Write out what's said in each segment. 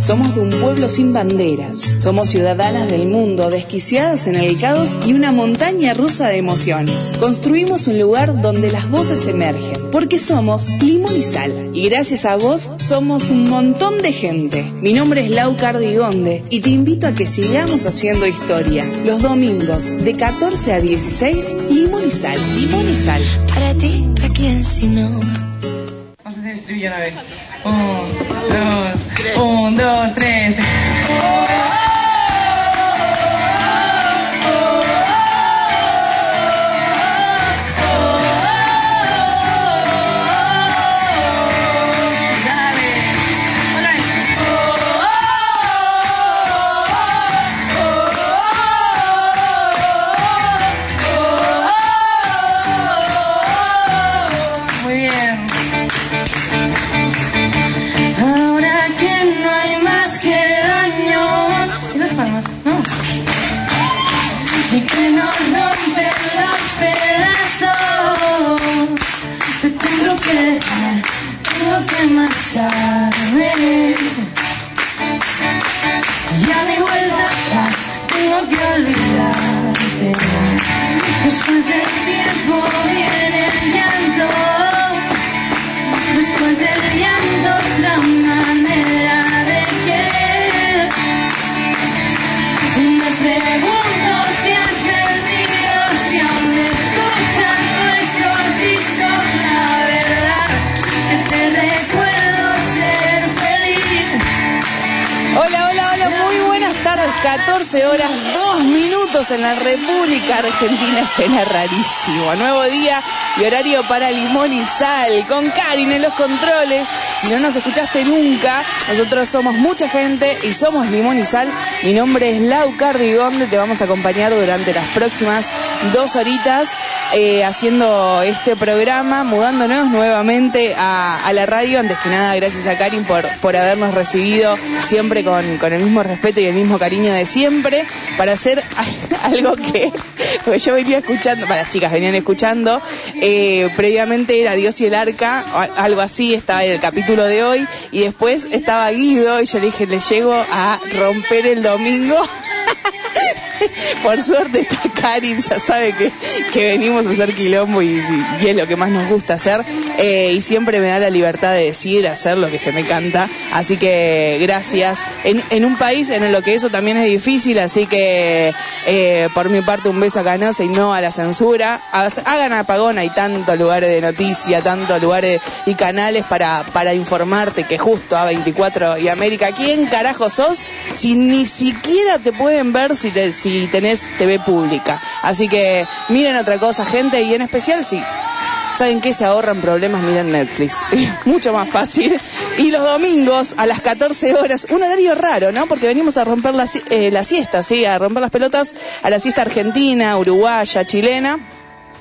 Somos de un pueblo sin banderas. Somos ciudadanas del mundo, desquiciadas en el caos y una montaña rusa de emociones. Construimos un lugar donde las voces emergen, porque somos limón y sal. Y gracias a vos somos un montón de gente. Mi nombre es Lau Cardigonde y te invito a que sigamos haciendo historia. Los domingos de 14 a 16, limón y sal, limón y sal. Para ti, ¿a quién si no? Vamos a hacer el estribillo una vez. Un, dos, un, dos, tres. Horas, 2 minutos en la República Argentina. Suena rarísimo. Nuevo día y horario para limón y sal. Con Karin en los controles. Si no nos escuchaste nunca, nosotros somos mucha gente y somos limón y sal. Mi nombre es Lau Cardigonde. Te vamos a acompañar durante las próximas dos horitas eh, haciendo este programa, mudándonos nuevamente a, a la radio. Antes que nada, gracias a Karin por, por habernos recibido siempre con, con el mismo respeto y el mismo cariño de siempre para hacer algo que porque yo venía escuchando, bueno, las chicas venían escuchando, eh, previamente era Dios y el Arca, algo así, estaba en el capítulo de hoy, y después estaba Guido, y yo le dije, le llego a romper el domingo. Por suerte está Karin, ya sabe que, que venimos a hacer quilombo y, es lo que más nos gusta hacer. Eh, y siempre me da la libertad de decir, hacer lo que se me canta. Así que gracias. En, en un país en lo que eso también es difícil, así que eh, por mi parte un beso a Canosa y no a la censura. Hagan apagón, hay tantos lugares de noticia, tantos lugares y canales para, para informarte que justo A24 y América, ¿quién carajo sos? Si ni siquiera te pueden ver si, te- si tenés TV pública. Así que miren otra cosa, gente, y en especial si ¿Saben qué? Se ahorran problemas, miren Netflix. Mucho más fácil. Y los domingos a las 14 horas, un horario raro, ¿no? Porque venimos a romper la, eh, la siesta, ¿sí? A romper las pelotas a la siesta argentina, uruguaya, chilena.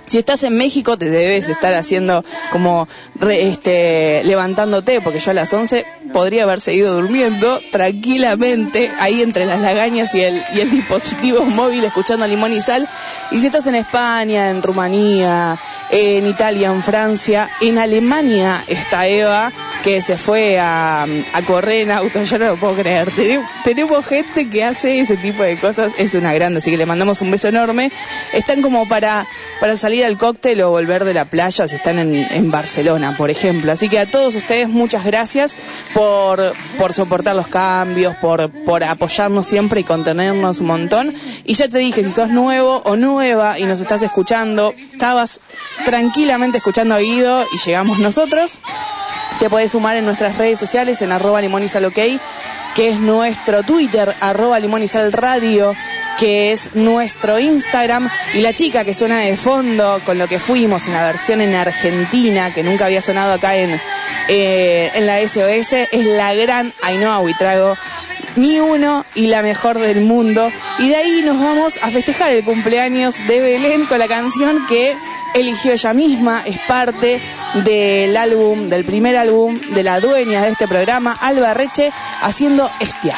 Si estás en México te debes estar haciendo como re- este levantándote porque yo a las 11 podría haber seguido durmiendo tranquilamente ahí entre las lagañas y el y el dispositivo móvil escuchando Limón y Sal. Y si estás en España, en Rumanía, en Italia, en Francia, en Alemania está Eva que se fue a, a correr en auto, yo no lo puedo creer. Tenemos, tenemos gente que hace ese tipo de cosas, es una grande, así que le mandamos un beso enorme. Están como para, para salir al cóctel o volver de la playa si están en, en Barcelona, por ejemplo. Así que a todos ustedes muchas gracias por, por soportar los cambios, por, por apoyarnos siempre y contenernos un montón. Y ya te dije, si sos nuevo o nueva y nos estás escuchando, estabas tranquilamente escuchando a Guido y llegamos nosotros. Te podés sumar en nuestras redes sociales en arroba limonizalok, que es nuestro Twitter, arroba radio, que es nuestro Instagram. Y la chica que suena de fondo con lo que fuimos en la versión en Argentina, que nunca había sonado acá en, eh, en la SOS, es la gran Ainhoa Huitrago. Mi uno y la mejor del mundo. Y de ahí nos vamos a festejar el cumpleaños de Belén con la canción que eligió ella misma, es parte del álbum, del primer álbum de la dueña de este programa, Alba Reche, haciendo Estia.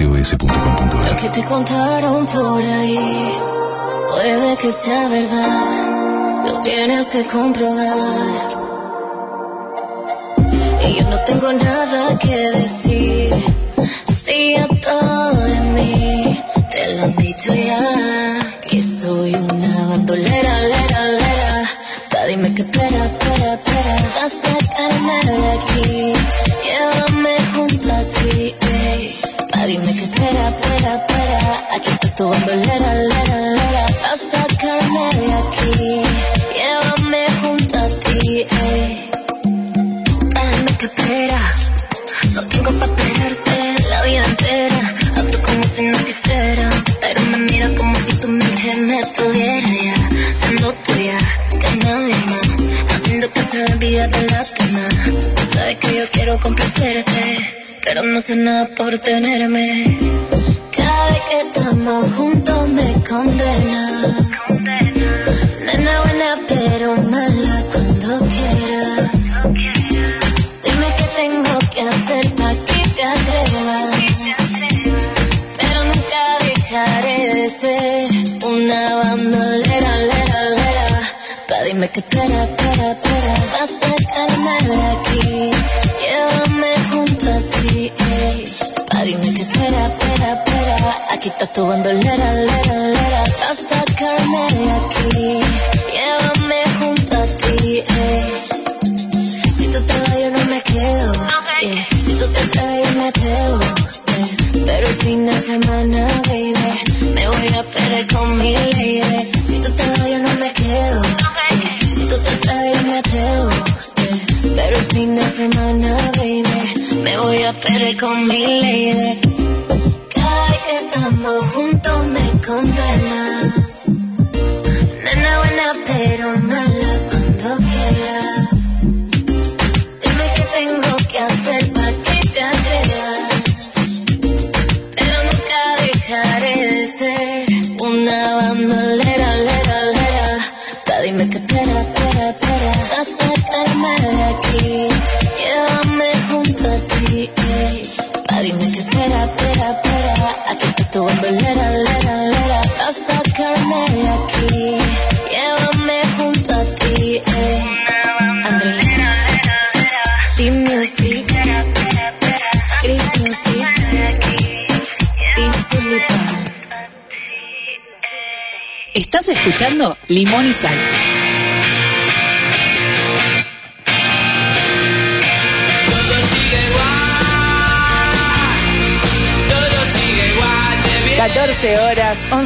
Lo que te contaron por ahí puede que sea verdad, lo tienes que comprobar. Y yo no tengo nada que decir, si a todo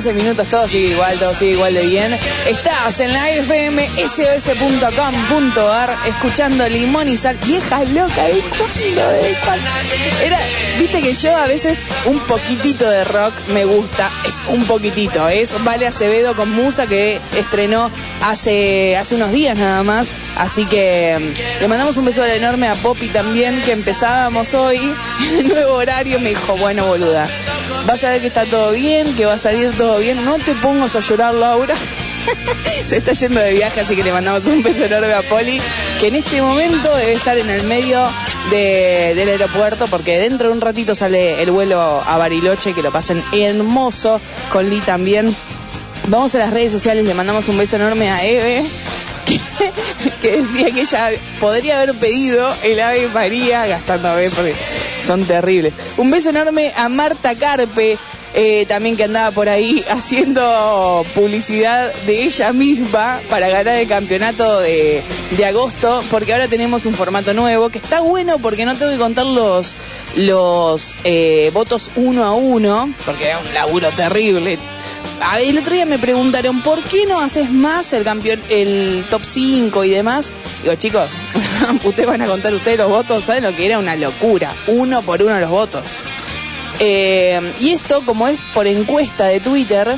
15 minutos, todo sigue igual, todo sigue igual de bien. Estás en la FM sos.com.ar escuchando Limón y Sal. Vieja loca, ¿de ¿De viste que yo a veces un poquitito de rock me gusta, es un poquitito, es Vale Acevedo con Musa que estrenó hace, hace unos días nada más. Así que mm, le mandamos un beso enorme a Poppy también, que empezábamos hoy en el nuevo horario. Me dijo, bueno, boluda, vas a ver que está todo bien, que va a salir todo bien. No te pongas a llorar, Laura. Se está yendo de viaje, así que le mandamos un beso enorme a Poli, que en este momento debe estar en el medio de- del aeropuerto, porque dentro de un ratito sale el vuelo a Bariloche, que lo pasen hermoso, con Lee también. Vamos a las redes sociales, le mandamos un beso enorme a Eve, que decía que ella podría haber pedido el Ave María gastando Ave porque son terribles. Un beso enorme a Marta Carpe, eh, también que andaba por ahí haciendo publicidad de ella misma para ganar el campeonato de, agosto, porque ahora tenemos un formato nuevo que está bueno porque no tengo que contar los, los eh, votos uno a uno, porque es un laburo terrible. A el otro día me preguntaron, ¿por qué no haces más el campeón, el top 5 y demás? Digo, chicos, ustedes van a contar ustedes los votos, ¿saben lo que era? Una locura. Uno por uno los votos. Eh, y esto, como es por encuesta de Twitter,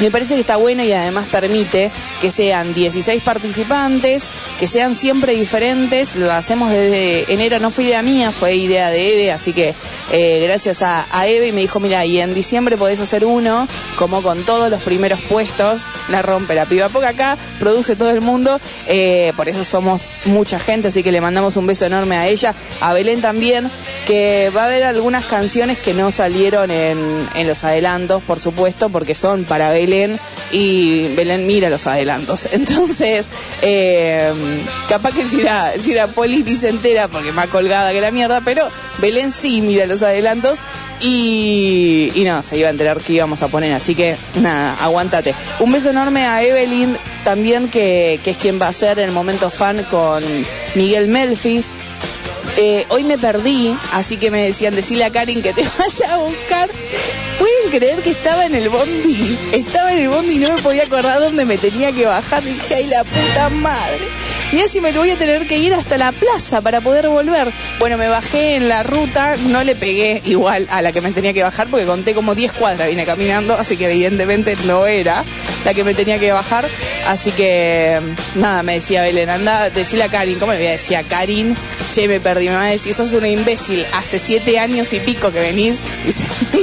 me parece que está bueno y además permite que sean 16 participantes, que sean siempre diferentes. Lo hacemos desde enero, no fue idea mía, fue idea de Eve, así que eh, gracias a, Eve y me dijo, mira, y en diciembre podés hacer uno, como con todos los primeros puestos, la rompe la piba. Porque acá produce todo el mundo, eh, por eso somos mucha gente, así que le mandamos un beso enorme a ella, a Belén también, que va a haber algunas canciones que no salieron en, en los adelantos, por supuesto, porque son para Belén y Belén mira los adelantos. Entonces, eh, capaz que si la, si Poli se entera porque más colgada que la mierda, pero Belén sí mira los adelantos y, y no, se iba a enterar que íbamos a poner. Así que nada, aguántate. Un beso enorme a Evelyn también, que, es quien va a ser el momento fan con Miguel Melfi. Eh, hoy me perdí, así que me decían, decirle a Karin que te vaya a buscar. ¿Pueden creer que estaba en el bondi? Estaba en el bondi y no me podía acordar dónde me tenía que bajar. Dije, ay, la puta madre. Mira si me voy a tener que ir hasta la plaza para poder volver. Bueno, me bajé en la ruta, no le pegué igual a la que me tenía que bajar porque conté como 10 cuadras, vine caminando, así que evidentemente no era la que me tenía que bajar. Así que, nada, me decía Belén, anda, decirle a Karin, ¿cómo le voy a decir Karin? Che, me perdí, me va a decir, sos una imbécil, hace siete años y pico que venís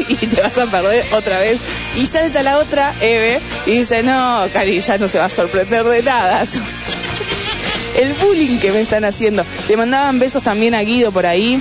y te vas a perder otra vez. Y salta la otra, Eve, y dice, no, Karin ya no se va a sorprender de nada. El bullying que me están haciendo. Le mandaban besos también a Guido por ahí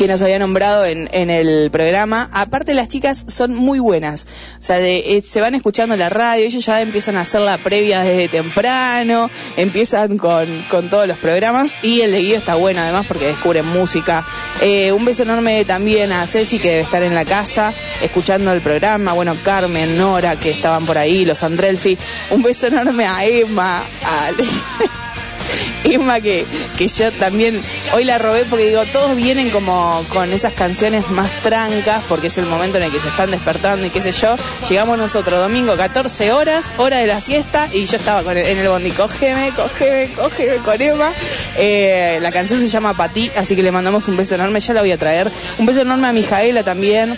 que nos había nombrado en, en el programa. Aparte las chicas son muy buenas. O sea, de- eh, se van escuchando la radio, ellos ya empiezan a hacer la previa desde temprano, empiezan con, con todos los programas y el Guido está bueno además porque descubren música. Eh, un beso enorme también a Ceci que debe estar en la casa escuchando el programa. Bueno, Carmen, Nora que estaban por ahí, los Andrelfi. Un beso enorme a Emma, a Ale- Emma que, que yo también hoy la robé porque digo, todos vienen como con esas canciones más trancas porque es el momento en el que se están despertando y qué sé yo. Llegamos nosotros domingo 14 horas, hora de la siesta y yo estaba con el- en el bondi, cógeme, cógeme, cógeme con Emma. Eh, la canción se llama Patí, así que le mandamos un beso enorme, ya la voy a traer. Un beso enorme a Mijaela también.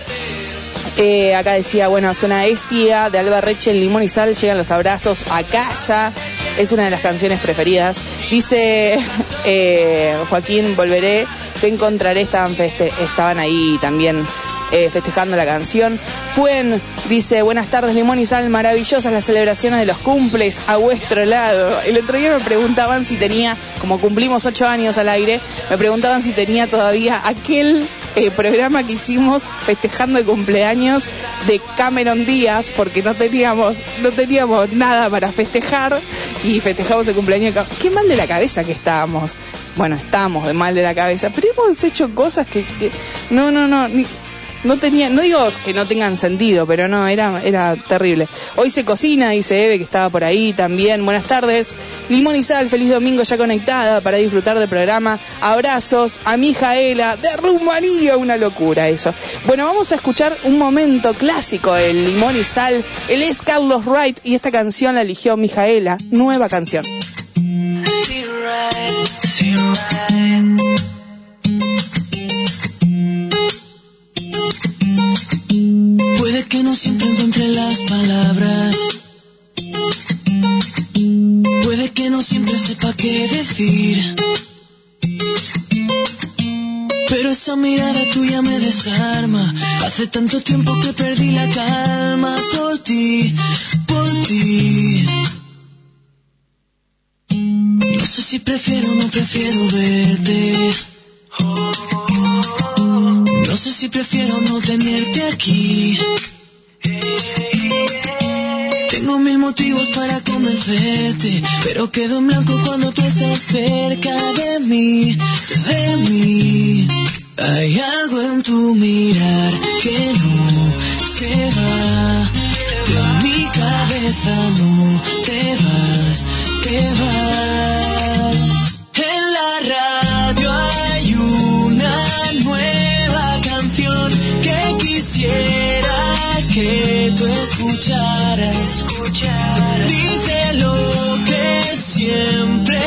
Eh, acá decía, bueno, suena Estia de Alba Reche, Limón y Sal, llegan los abrazos a casa. Es una de las canciones preferidas. Dice eh, Joaquín, volveré, te encontraré, estaban, feste- estaban ahí también eh, festejando la canción. Fuen dice, buenas tardes Limón y Sal, maravillosas las celebraciones de los cumples a vuestro lado. El otro día me preguntaban si tenía, como cumplimos ocho años al aire, me preguntaban si tenía todavía aquel eh, programa que hicimos festejando el cumpleaños de Cameron Díaz porque no teníamos no teníamos nada para festejar y festejamos el cumpleaños. de Ca- Qué mal de la cabeza que estábamos. Bueno, estamos de mal de la cabeza, pero hemos hecho cosas que, que- no, no, no, ni- no tenía, no digo que no tengan sentido, pero no, era, era terrible. Hoy se cocina, dice Eve, que estaba por ahí también. Buenas tardes. Limón y sal, feliz domingo ya conectada para disfrutar del programa. Abrazos a mi Jaela de Rumanía, una locura eso. Bueno, vamos a escuchar un momento clásico del Limón y sal. Él es Carlos Wright y esta canción la eligió Mijaela, nueva canción. No siempre encuentre las palabras. Puede que no siempre sepa qué decir. Pero esa mirada tuya me desarma. Hace tanto tiempo que perdí la calma por ti, por ti. No sé si prefiero o no prefiero verte. No sé si prefiero no tenerte aquí. Tengo mil motivos para convencerte, pero quedo en blanco cuando tú estás cerca de mí, de mí. Hay algo en tu mirar que no se va. De mi cabeza no te vas, te vas. Escucharas. Dice lo que siempre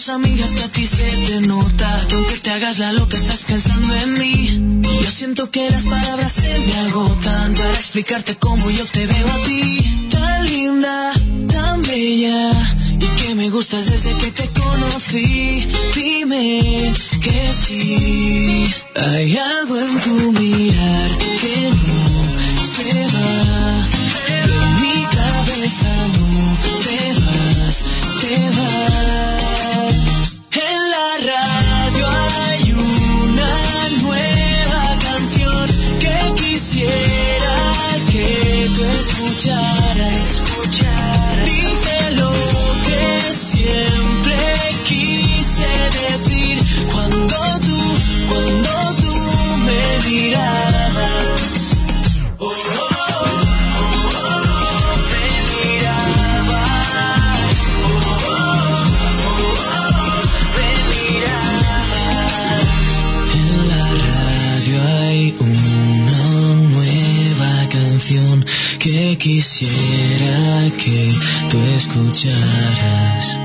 tus amigas que a ti se te nota que aunque te hagas la loca estás pensando en mí. Yo siento que las palabras se me agotan para explicarte cómo yo te veo a ti. Tan linda, tan bella y que me gustas desde que te conocí. Dime que sí. Hay algo en tu mirar que no se va. De mi cabeza no te vas, te vas. Escucharas.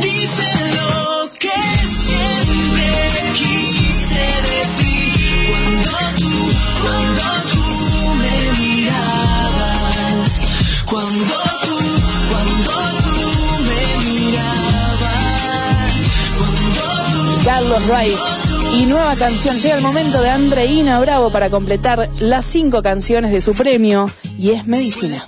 Dice lo que siempre quise decir cuando tú, cuando tú me mirabas. Cuando tú, cuando tú me mirabas. Cuando tú. Carlos Wright. Y nueva canción. Llega el momento de Andreina Bravo para completar las cinco canciones de su premio y es Medicina.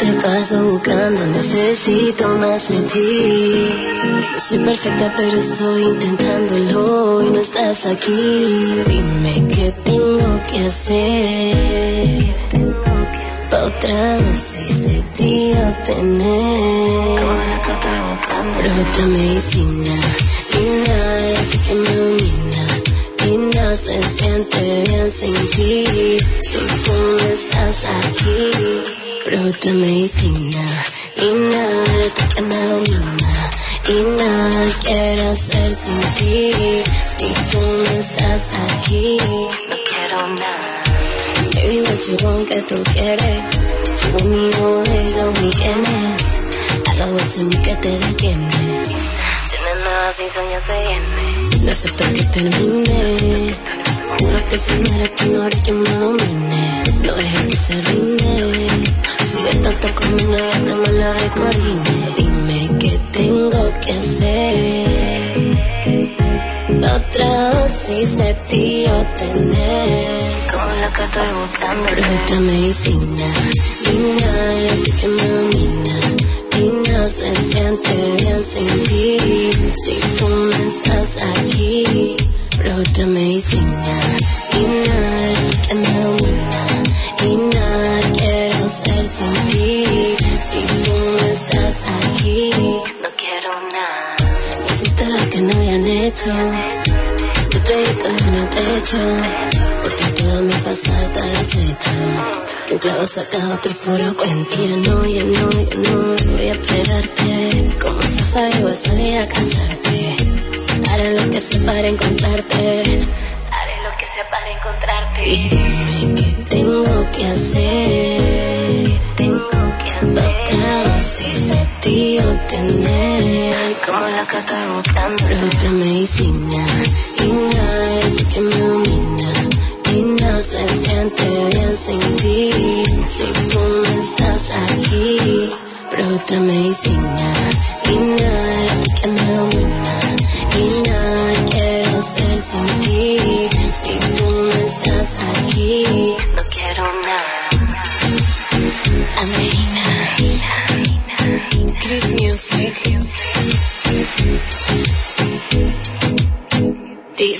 Te paso buscando, necesito más de ti. Soy perfecta pero estoy intentándolo y no estás aquí. Dime qué tengo que hacer para otra dosis de ti obtener. Pero otra medicina, linda, que me domina. Y no se siente bien sin ti Si tú no estás aquí Pero otra medicina Y nada tú que me domina Y nada quiero hacer sin ti. Si tú no estás aquí No quiero nada. Baby, what you want que tú quieres Show me all show me quién es. Haga what me que te detiene Tienes nada sin sueño se viene. No acepto que termine. Juro que si no eres tú, no eres quien me domine. No dejes que se rinde. Sigue tanto como una gata, me la recordine. Dime qué tengo que hacer otra dosis de ti o tener. Como la que estoy buscando. Pero otra medicina, niña, la que me domina. Niña, se siente bien sin ti. Si tú no estás aquí. Pero otra medicina, niña, la que me domina. Nada quiero ser sin ti. Si tú no estás aquí, no quiero nada. Hiciste lo que no habían hecho. Tu proyecto en el techo. Porque todo mi pasado está deshecho. Un clavo saca otro puro cuento. Ya no, ya no, ya no voy a esperarte. Como zafar voy a salir a casarte. Haré lo que sea para encontrarte. Que sea para encontrarte. Y dime qué tengo que hacer. Tengo que hacer. Otra dosis de ti. Como la que estoy buscando. Pero otra medicina. Y nada que me domina. Y no se siente bien sin ti. Si tú no estás aquí. Pero otra medicina.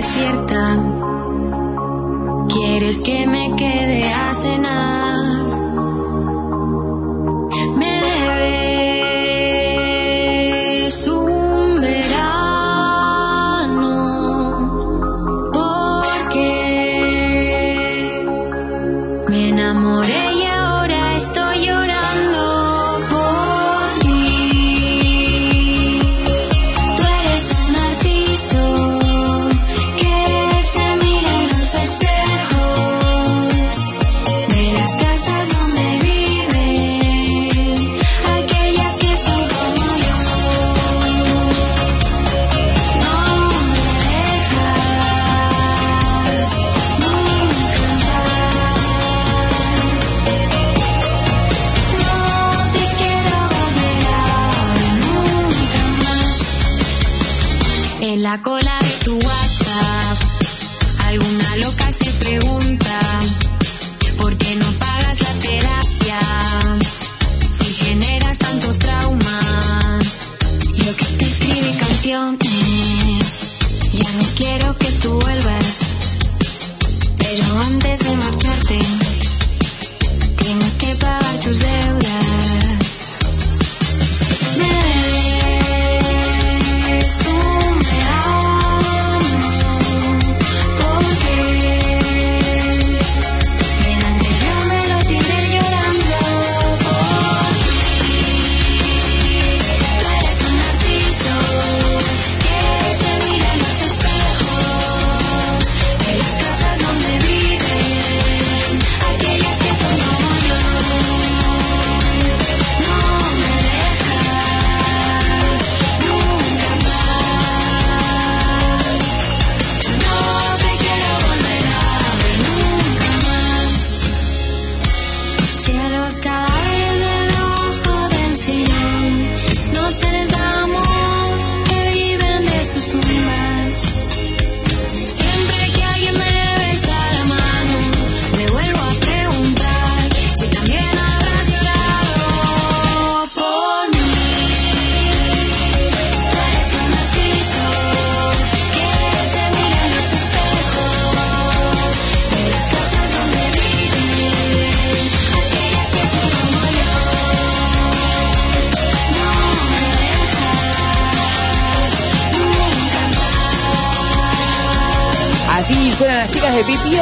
despierta.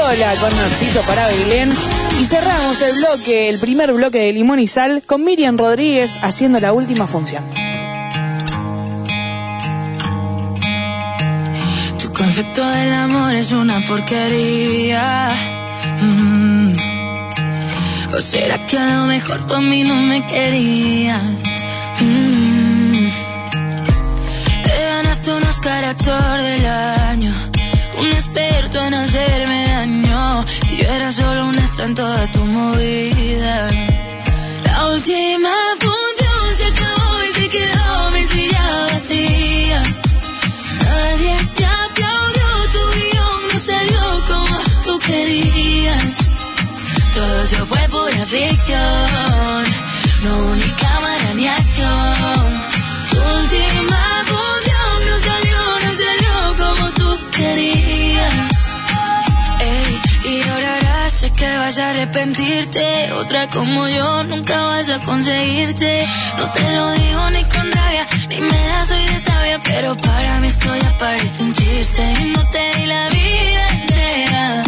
Pipiola con Narciso para Belén. Y cerramos el bloque, el primer bloque de Limón y Sal, con Miriam Rodríguez haciendo la última función. Tu concepto del amor es una porquería. Mm. ¿O será que a lo mejor a mí no me querías? Mm. Te ganaste un Oscar actor del año, un experto en hacerme daño. Y yo era solo un extra en toda tu movida. La última función se acabó y se quedó mi silla vacía. Nadie te aplaudió, tu guion no salió como tú querías. Todo se fue pura ficción, no ni cámara acción. Tu última función no salió, no salió como tú querías. Sé que vas a arrepentirte. Otra como yo nunca vas a conseguirte. No te lo digo ni con rabia, ni me da soy de sabia. Pero para mi historia parece un chiste. No te di la vida entera.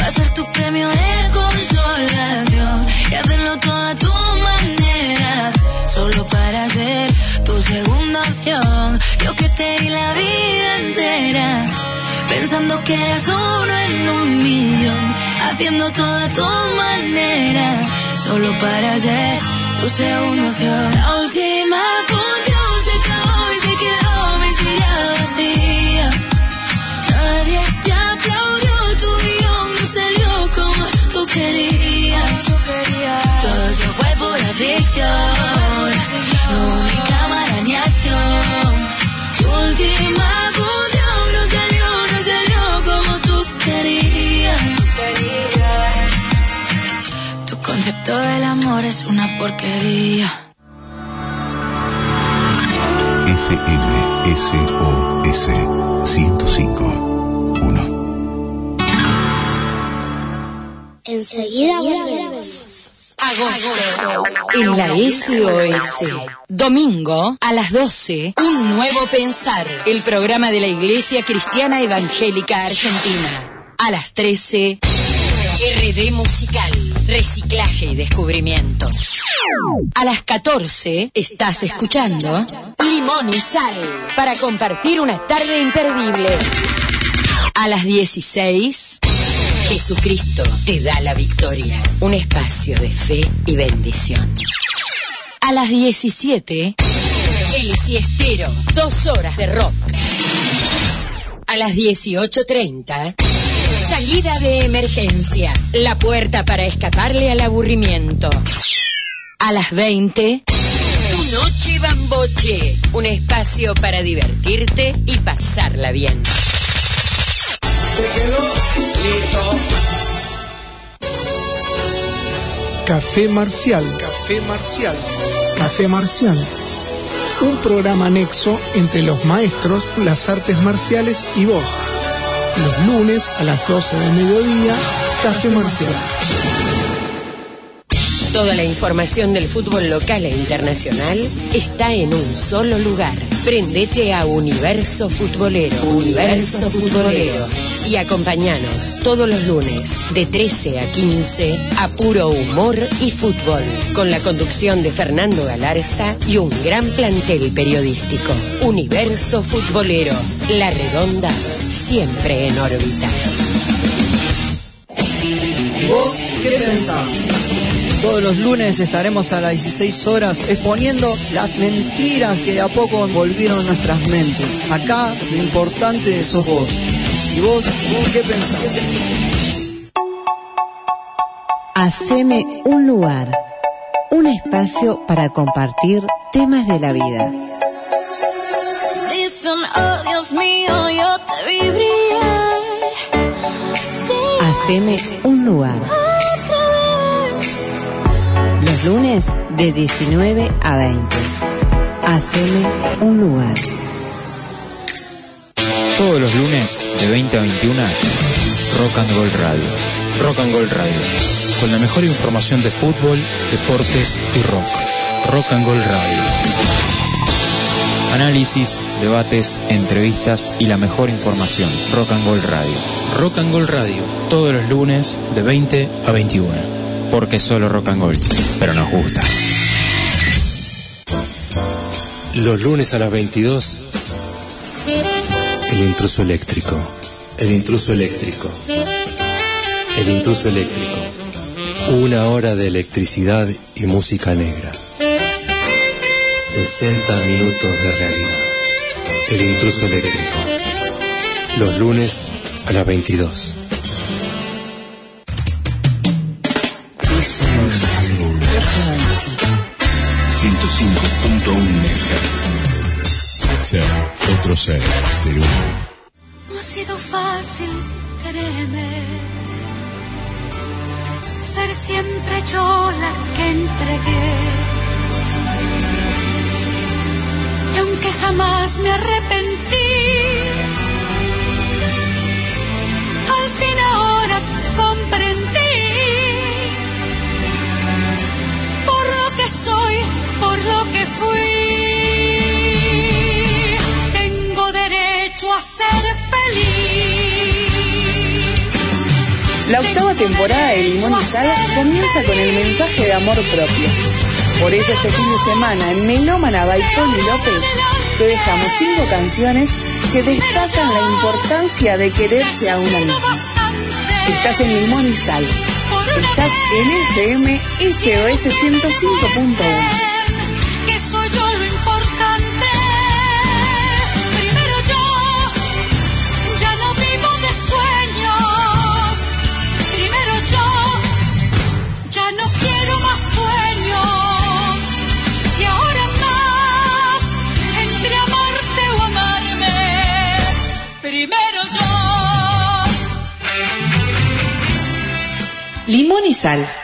Va a ser tu premio de consolación. Y hacerlo todo a tu manera. Solo para ser tu segunda opción. Yo que te di la vida entera. Pensando que eras uno en un millón, haciendo todo a tu manera, solo para ser tu segunda opción. La última función se acabó y se quedó mi silla vacía. Nadie te aplaudió, tu guion no salió como tú querías. Todo se fue pura ficción, no ni cámara ni acción. Tu última función Concepto del amor es una porquería. FMSOS 105 1 Enseguida volvemos. Agosto. En la SOS. Domingo a las 12. Un nuevo pensar. El programa de la Iglesia Cristiana Evangélica Argentina. A las 13. RD Musical. Reciclaje y descubrimiento. A las 14 estás escuchando Limón y Sal para compartir una tarde imperdible. A las 16 Jesucristo te da la victoria. Un espacio de fe y bendición. A las 17 El Siestero. Dos horas de rock. A las 18.30 Salida de emergencia. La puerta para escaparle al aburrimiento. A las 20 Tu noche bamboche. Un espacio para divertirte y pasarla bien. Café Marcial. Café Marcial. Café Marcial. Un programa anexo entre los maestros, las artes marciales y vos. Los lunes a las 12 del mediodía, Café Marcial. Toda la información del fútbol local e internacional está en un solo lugar. Prendete a Universo Futbolero. Universo Futbolero. Y acompañanos todos los lunes de 13 a 15 a puro humor y fútbol. Con la conducción de Fernando Galarza y un gran plantel periodístico. Universo Futbolero. La redonda siempre en órbita. ¿Y vos qué pensás? Todos los lunes estaremos a las 16 horas exponiendo las mentiras que de a poco envolvieron nuestras mentes. Acá lo importante sos vos. ¿Y vos, qué pensás? Haceme un lugar, un espacio para compartir temas de la vida. Dicen, oh Dios mío, yo te vi brillar. Haceme un lugar. Otra vez. Los lunes de 19 a 20. Haceme un lugar. Todos los lunes de 20 a 21, Rock and Gold Radio. Rock and Gold Radio. Con la mejor información de fútbol, deportes y rock. Rock and Gold Radio. Análisis, debates, entrevistas y la mejor información. Rock and Gold Radio. Rock and Gold Radio, todos los lunes de 20 a 21. Porque solo rock and gold, pero nos gusta. Los lunes a las 22, el intruso eléctrico. El intruso eléctrico. El intruso eléctrico. Una hora de electricidad y música negra. 60 minutos de realidad. El intruso eléctrico. Los lunes a las 22. No ha sido fácil, créeme, ser siempre yo la que entregué. Y aunque jamás me arrepentí, al fin ahora comprendí por lo que soy, por lo que fui. Octava temporada de Limón y Sal comienza con el mensaje de amor propio. Por eso este fin de semana en Melómana by Poli López te dejamos cinco canciones que destacan la importancia de quererse a una misma. Estás en Limón y Sal. Estás en FM SOS 105.1. Sal.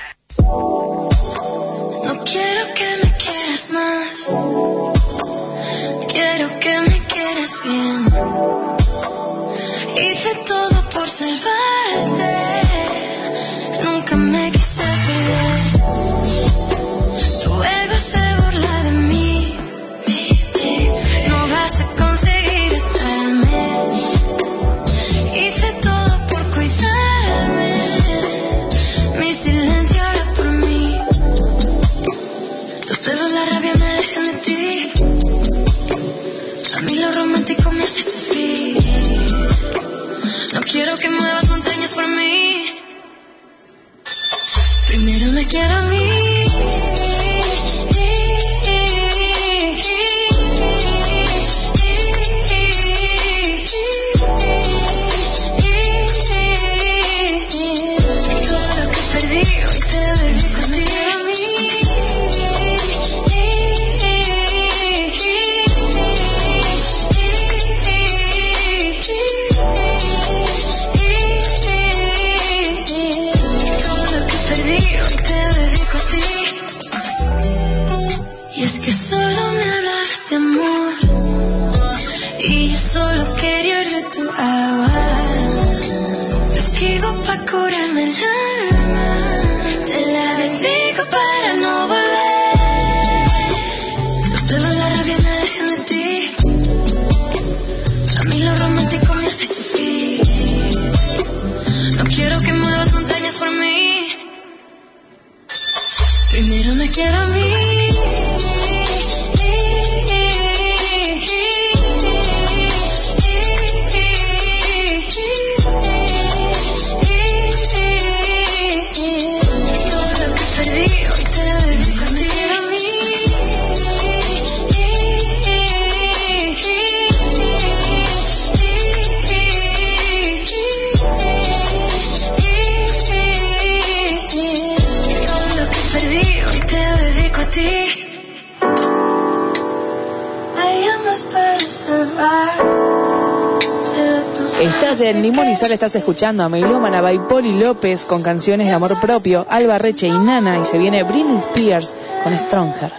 Estás escuchando a Melómana by Poli López con canciones de amor propio, Alba Reche y Nana, y se viene Britney Spears con Stronger.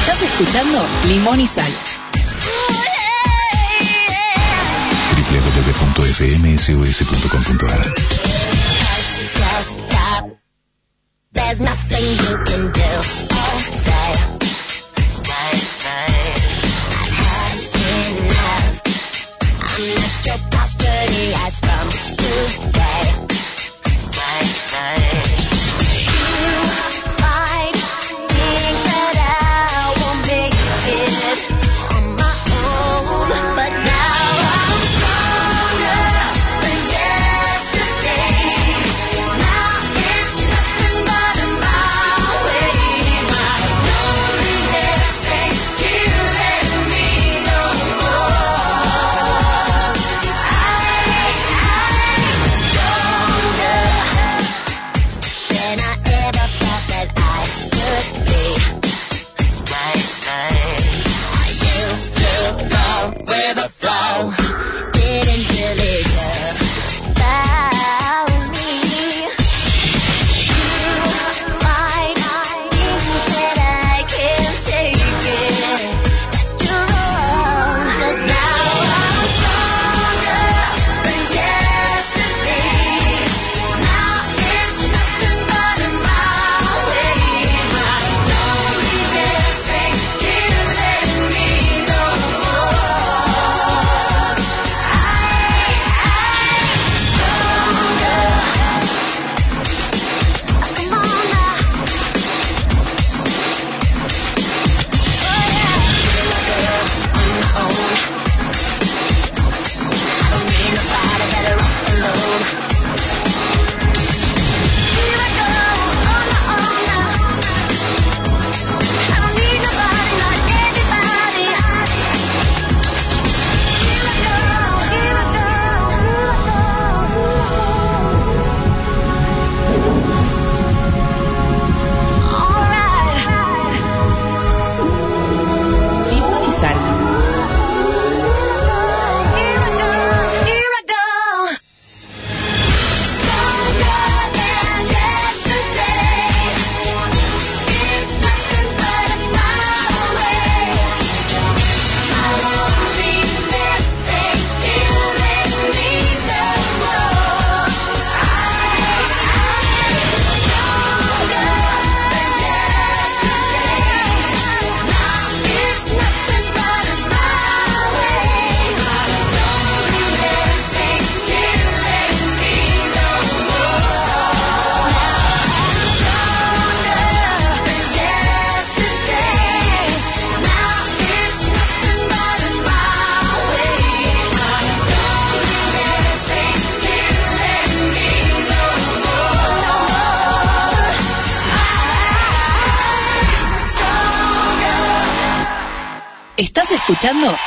Estás escuchando Limón y Sal. www.fmsos.com.ar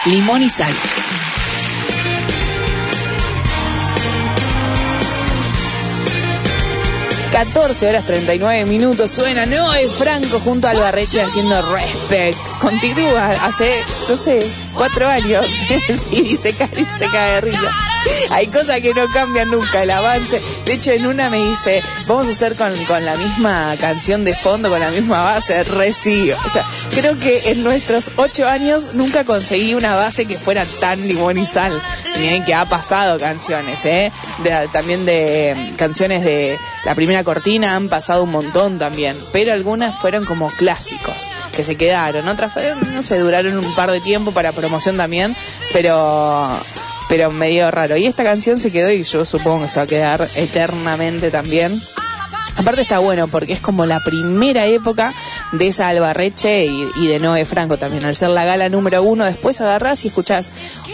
Limón y Sal. ...14 horas 39 minutos... ...suena Noé Franco junto a Albarreche... ...haciendo Respect... ...continúa hace, no sé... ...cuatro años... ...sí, se cae, se cae de risa... ...hay cosas que no cambian nunca... ...el avance... ...de hecho en una me dice... ...vamos a hacer con, la misma canción de fondo... ...con la misma base... ...recibo... O sea, creo que en nuestros ocho años... ...nunca conseguí una base que fuera tan limón y sal... Miren que ha pasado canciones, ¿eh? De- también de mm, canciones de la primera cortina han pasado un montón también, pero algunas fueron como clásicos que se quedaron, otras fueron, no sé, duraron un par de tiempo para promoción también, pero pero medio raro. Y esta canción se quedó y yo supongo que se va a quedar eternamente también. Aparte está bueno porque es como la primera época de esa Albarreche y, de Noé Franco también. Al ser la gala número uno, después agarrás y escuchás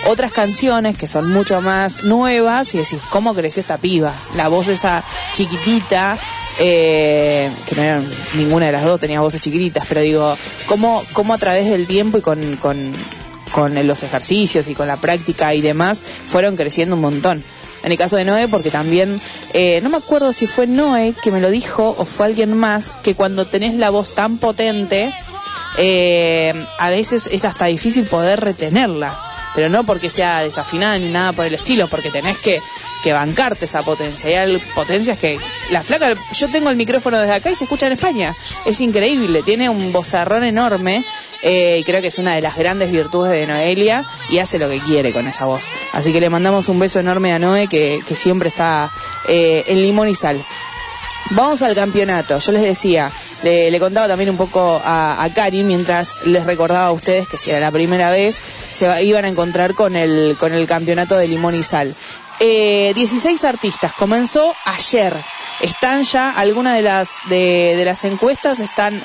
otras canciones que son mucho más nuevas y decís, ¿cómo creció esta piba? La voz esa chiquitita, eh, que no eran ninguna de las dos, tenía voces chiquititas, pero digo, ¿cómo, cómo a través del tiempo y con, con, con los ejercicios y con la práctica y demás fueron creciendo un montón? En el caso de Noé, porque también, eh, no me acuerdo si fue Noé que me lo dijo o fue alguien más, que cuando tenés la voz tan potente, eh, a veces es hasta difícil poder retenerla. Pero no porque sea desafinada ni nada por el estilo, porque tenés que, que bancarte esa potencia. Y hay potencias que la flaca, yo tengo el micrófono desde acá y se escucha en España. Es increíble, tiene un bozarrón enorme eh, y creo que es una de las grandes virtudes de Noelia y hace lo que quiere con esa voz. Así que le mandamos un beso enorme a Noé que, que siempre está eh, en limón y sal. Vamos al campeonato. Yo les decía, le, contaba también un poco a, a Karin mientras les recordaba a ustedes que si era la primera vez se iban a encontrar con el, con el campeonato de limón y sal. Eh, 16 artistas. Comenzó ayer. Están ya, algunas de las, de, de las encuestas están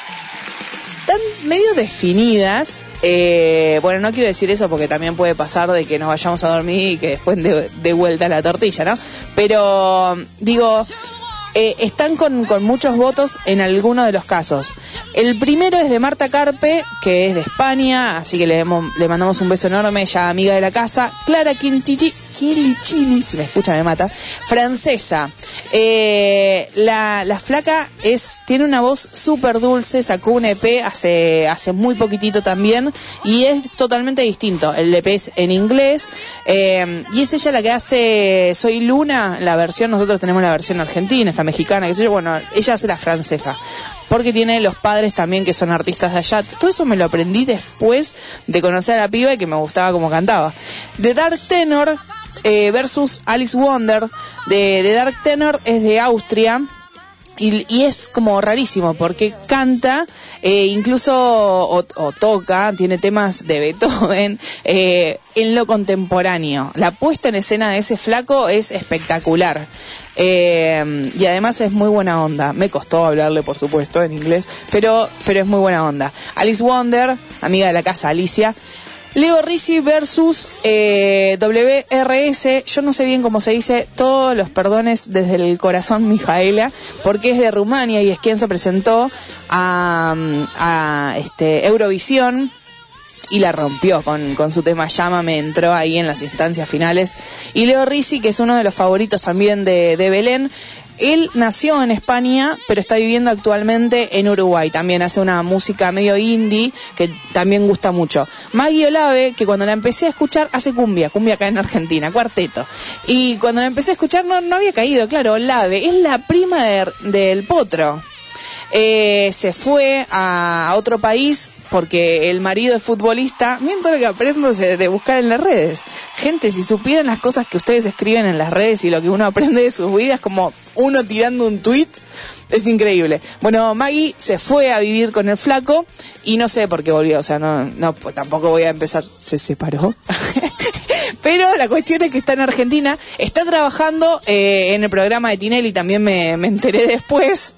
están medio definidas. Eh, bueno, no quiero decir eso porque también puede pasar de que nos vayamos a dormir y que después de, de vuelta la tortilla, ¿no? Pero digo, eh, están con, muchos votos en algunos de los casos. El primero es de Marta Carpe, que es de España, así que le, le mandamos un beso enorme, ya amiga de la casa. Clara Quintici, Quilichini, si me escucha me mata, francesa. Eh, la, la flaca es tiene una voz súper dulce, sacó un EP hace, hace muy poquitito también y es totalmente distinto. El EP es en inglés eh, y es ella la que hace Soy Luna, la versión, nosotros tenemos la versión argentina, esta mexicana, qué sé yo, bueno, ella hace la francesa. Porque tiene los padres también que son artistas de allá. Todo eso me lo aprendí después de conocer a la piba y que me gustaba como cantaba. The Dark Tenor eh, versus Alice Wonder. De, de Dark Tenor es de Austria. Y, y es como rarísimo porque canta, eh, incluso o, toca, tiene temas de Beethoven eh, en lo contemporáneo. La puesta en escena de ese flaco es espectacular. Eh, y además es muy buena onda. Me costó hablarle, por supuesto, en inglés, pero, pero es muy buena onda. Alice Wonder, amiga de la casa Alicia. Leo Risi versus eh, WRS, yo no sé bien cómo se dice, todos los perdones desde el corazón, Mijaela, porque es de Rumania y es quien se presentó a, a este, Eurovisión y la rompió con, su tema Llámame, entró ahí en las instancias finales. Y Leo Risi, que es uno de los favoritos también de Belén, él nació en España, pero está viviendo actualmente en Uruguay. También hace una música medio indie que también gusta mucho. Maggie Olave, que cuando la empecé a escuchar, hace cumbia, cumbia acá en Argentina, cuarteto. Y cuando la empecé a escuchar no, no había caído, claro, Olave, es la prima de- del potro. Eh, se fue a, otro país porque el marido es futbolista. Miren lo que aprendo de, buscar en las redes. Gente, si supieran las cosas que ustedes escriben en las redes y lo que uno aprende de sus vidas, como uno tirando un tweet, es increíble. Bueno, Maggie se fue a vivir con el flaco y no sé por qué volvió. O sea, no, no pues tampoco voy a empezar. Se separó. Pero la cuestión es que está en Argentina, está trabajando eh, en el programa de Tinelli, también me, me enteré después,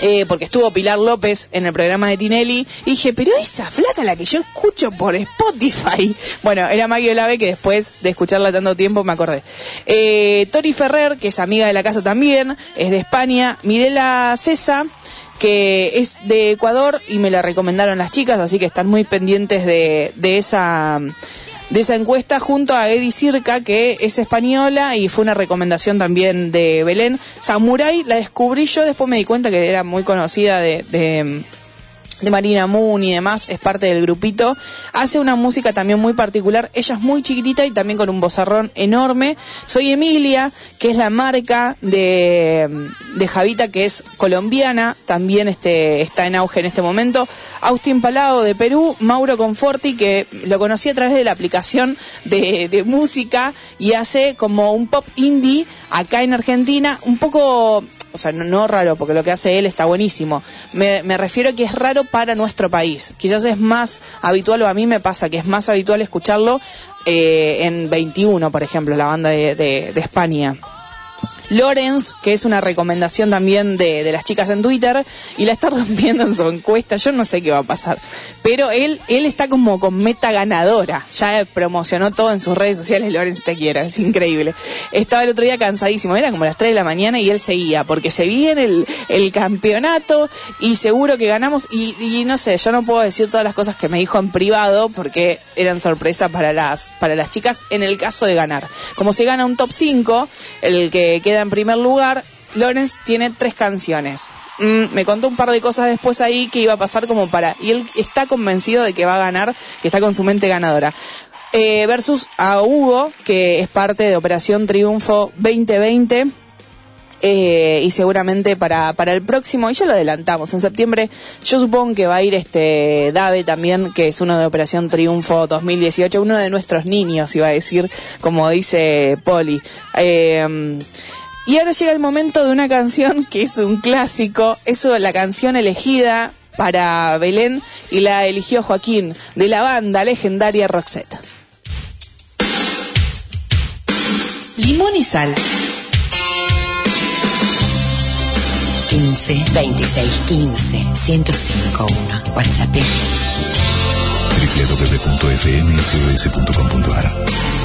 eh, porque estuvo Pilar López en el programa de Tinelli, y dije, pero esa flaca la que yo escucho por Spotify. Bueno, era Maggie Olave que después de escucharla tanto tiempo me acordé. Eh, Tori Ferrer, que es amiga de la casa también, es de España. Mirela Cesa, que es de Ecuador y me la recomendaron las chicas, así que están muy pendientes de, de esa de esa encuesta junto a Eddie Circa, que es española y fue una recomendación también de Belén. Samurai la descubrí yo, después me di cuenta que era muy conocida de, de, de Marina Moon y demás, es parte del grupito. Hace una música también muy particular, ella es muy chiquitita y también con un bozarrón enorme. Soy Emilia, que es la marca de, de Javita, que es colombiana, también este, está en auge en este momento. Austin Palao de Perú, Mauro Conforti, que lo conocí a través de la aplicación de música y hace como un pop indie acá en Argentina, un poco o sea, no, no raro, porque lo que hace él está buenísimo. Me, refiero a que es raro para nuestro país. Quizás es más habitual, o a mí me pasa que es más habitual escucharlo eh, en 21, por ejemplo, la banda de, de España. Lorenz, que es una recomendación también de, de, las chicas en Twitter, y la está rompiendo en su encuesta, yo no sé qué va a pasar, pero él, él está como con meta ganadora, ya promocionó todo en sus redes sociales, Lorenz te quiero, es increíble. Estaba el otro día cansadísimo, era como las 3 de la mañana y él seguía, porque se viene el, el campeonato y seguro que ganamos, y, y no sé, yo no puedo decir todas las cosas que me dijo en privado, porque eran sorpresa para las, para las chicas en el caso de ganar. Como se gana un top 5, el que queda en primer lugar, Lorenz tiene tres canciones. Mm, me contó un par de cosas después ahí que iba a pasar como para... Y él está convencido de que va a ganar, que está con su mente ganadora. Eh, versus a Hugo, que es parte de Operación Triunfo 2020. Eh, y seguramente para, para el próximo, y ya lo adelantamos, en septiembre yo supongo que va a ir este Dave también, que es uno de Operación Triunfo 2018, uno de nuestros niños, iba a decir, como dice Poli. Eh, y ahora llega el momento de una canción que es un clásico, es la canción elegida para Belén y la eligió Joaquín de la banda legendaria Roxette. Limón y sal. 15 26 15 105 1 WhatsApp www.fmsos.com.ar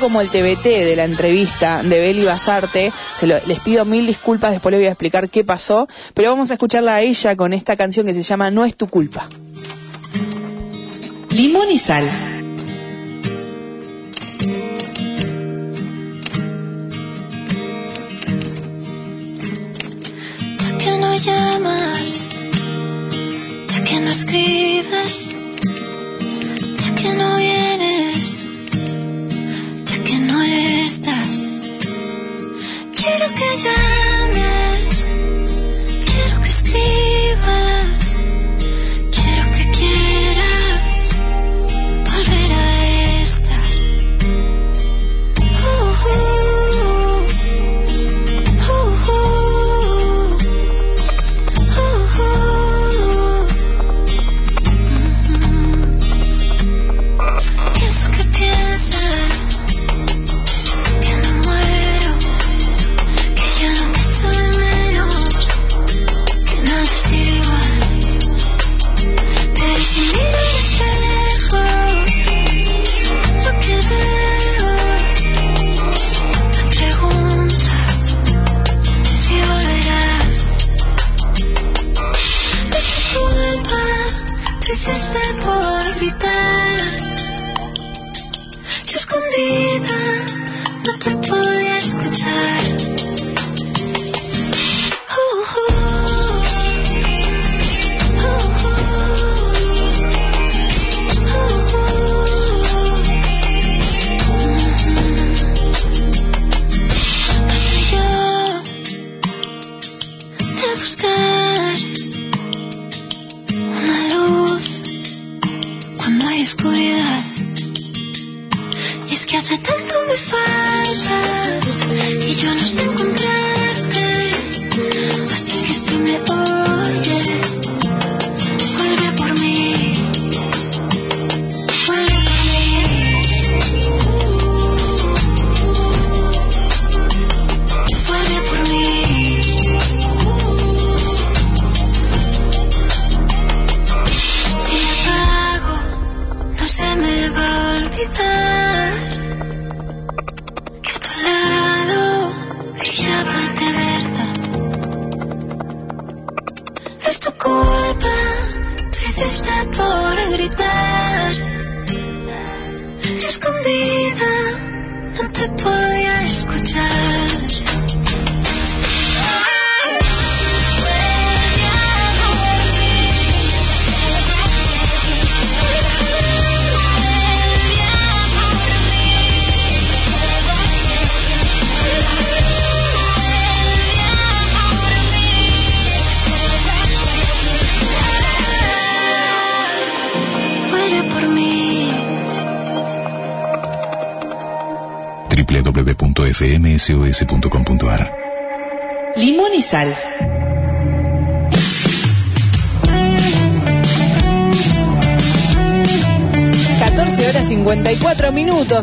como el TBT de la entrevista de Beli Basarte. Se lo, les pido mil disculpas, después les voy a explicar qué pasó. Pero vamos a escucharla a ella con esta canción que se llama No es tu culpa. Limón y sal. ¿Por qué no llamas? ¿Por qué no escribes?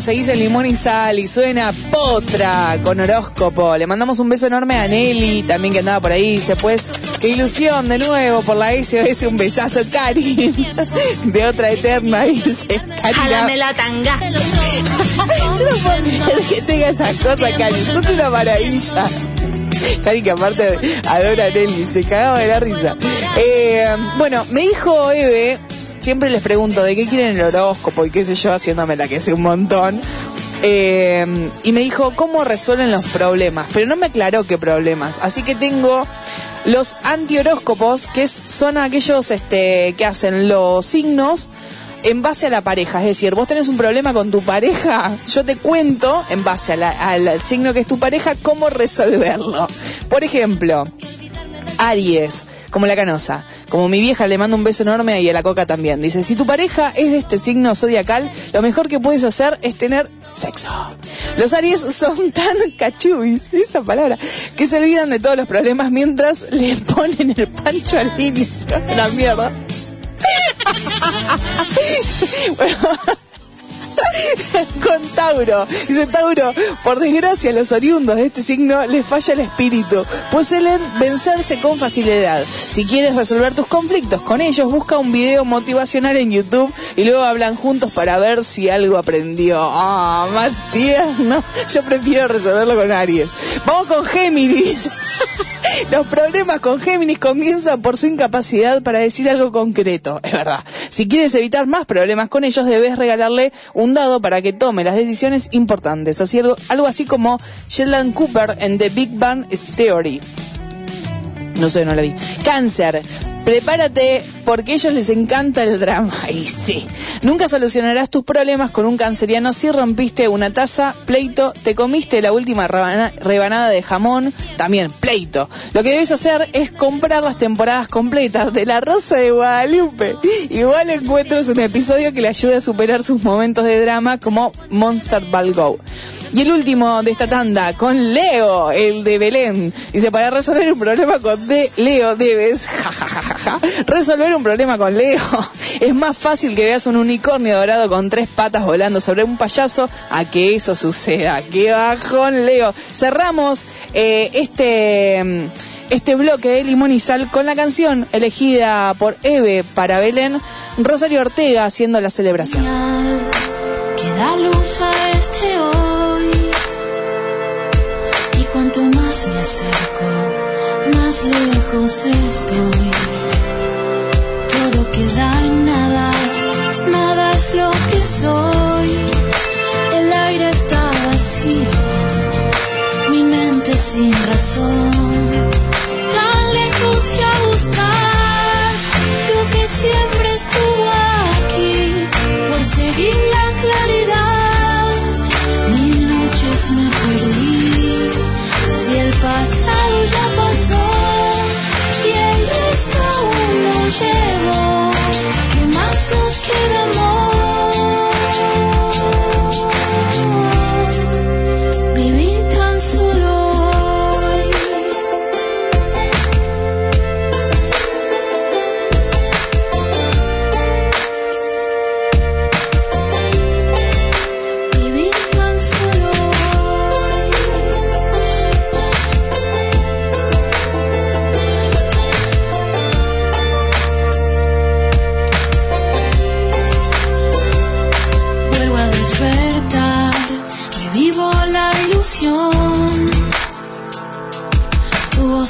54 minutos, se dice Limón y Sal y suena Potra con horóscopo. Le mandamos un beso enorme a Nelly, también que andaba por ahí. Dice, pues, qué ilusión de nuevo por la SOS, un besazo, Cari. De otra eterna, dice. Jálame la tanga. Yo no puedo creer que tenga esas cosas, Cari. Son una maravilla. Cari que aparte adora a Nelly, se cagaba de la risa. Eh, bueno, me dijo Eve, siempre les pregunto de qué quieren el horóscopo y qué sé yo, haciéndome la que sé un montón. Eh, y me dijo cómo resuelven los problemas, pero no me aclaró qué problemas. Así que tengo los antihoróscopos, que son aquellos este, que hacen los signos en base a la pareja. Es decir, vos tenés un problema con tu pareja, yo te cuento en base a la- al signo que es tu pareja cómo resolverlo. Por ejemplo, Aries, como la canosa. Como mi vieja le manda un beso enorme y a la coca también. Dice, si tu pareja es de este signo zodiacal, lo mejor que puedes hacer es tener sexo. Los Aries son tan cachubis, esa palabra, que se olvidan de todos los problemas mientras le ponen el pancho al inicio la mierda. bueno, con Tauro. Dice Tauro, por desgracia a los oriundos de este signo les falla el espíritu, pues suelen vencerse con facilidad. Si quieres resolver tus conflictos con ellos, busca un video motivacional en YouTube y luego hablan juntos para ver si algo aprendió. Ah, Matías, no, yo prefiero resolverlo con Aries. Vamos con Géminis. Los problemas con Géminis comienzan por su incapacidad para decir algo concreto, es verdad. Si quieres evitar más problemas con ellos, debes regalarle un para que tome las decisiones importantes. Así, algo así como Sheldon Cooper en The Big Bang Theory. No sé, no la vi. Cáncer. Prepárate porque a ellos les encanta el drama. Y sí. Nunca solucionarás tus problemas con un canceriano si rompiste una taza, pleito, te comiste la última rebana- rebanada de jamón, también pleito. Lo que debes hacer es comprar las temporadas completas de La Rosa de Guadalupe. Igual encuentras un episodio que le ayude a superar sus momentos de drama como Monster Ball Go. Y el último de esta tanda, con Leo, el de Belén. Dice, para resolver un problema con de Leo debes, resolver un problema con Leo. Es más fácil que veas un unicornio dorado con tres patas volando sobre un payaso a que eso suceda. ¡Qué bajón, Leo! Cerramos eh, este... Este bloque de Limón y Sal con la canción elegida por Eve para Belén, Rosario Ortega haciendo la celebración. luz a este hoy. Y cuanto más me acerco, más lejos estoy. Todo queda en nada, nada es lo que soy. El aire está vacío, mi mente sin razón. Tan lejos fui a buscar lo que siempre estuvo aquí por seguir la claridad. Mil noches me perdí. Si el pasado ya pasó y el resto aún no llegó, ¿qué más nos queda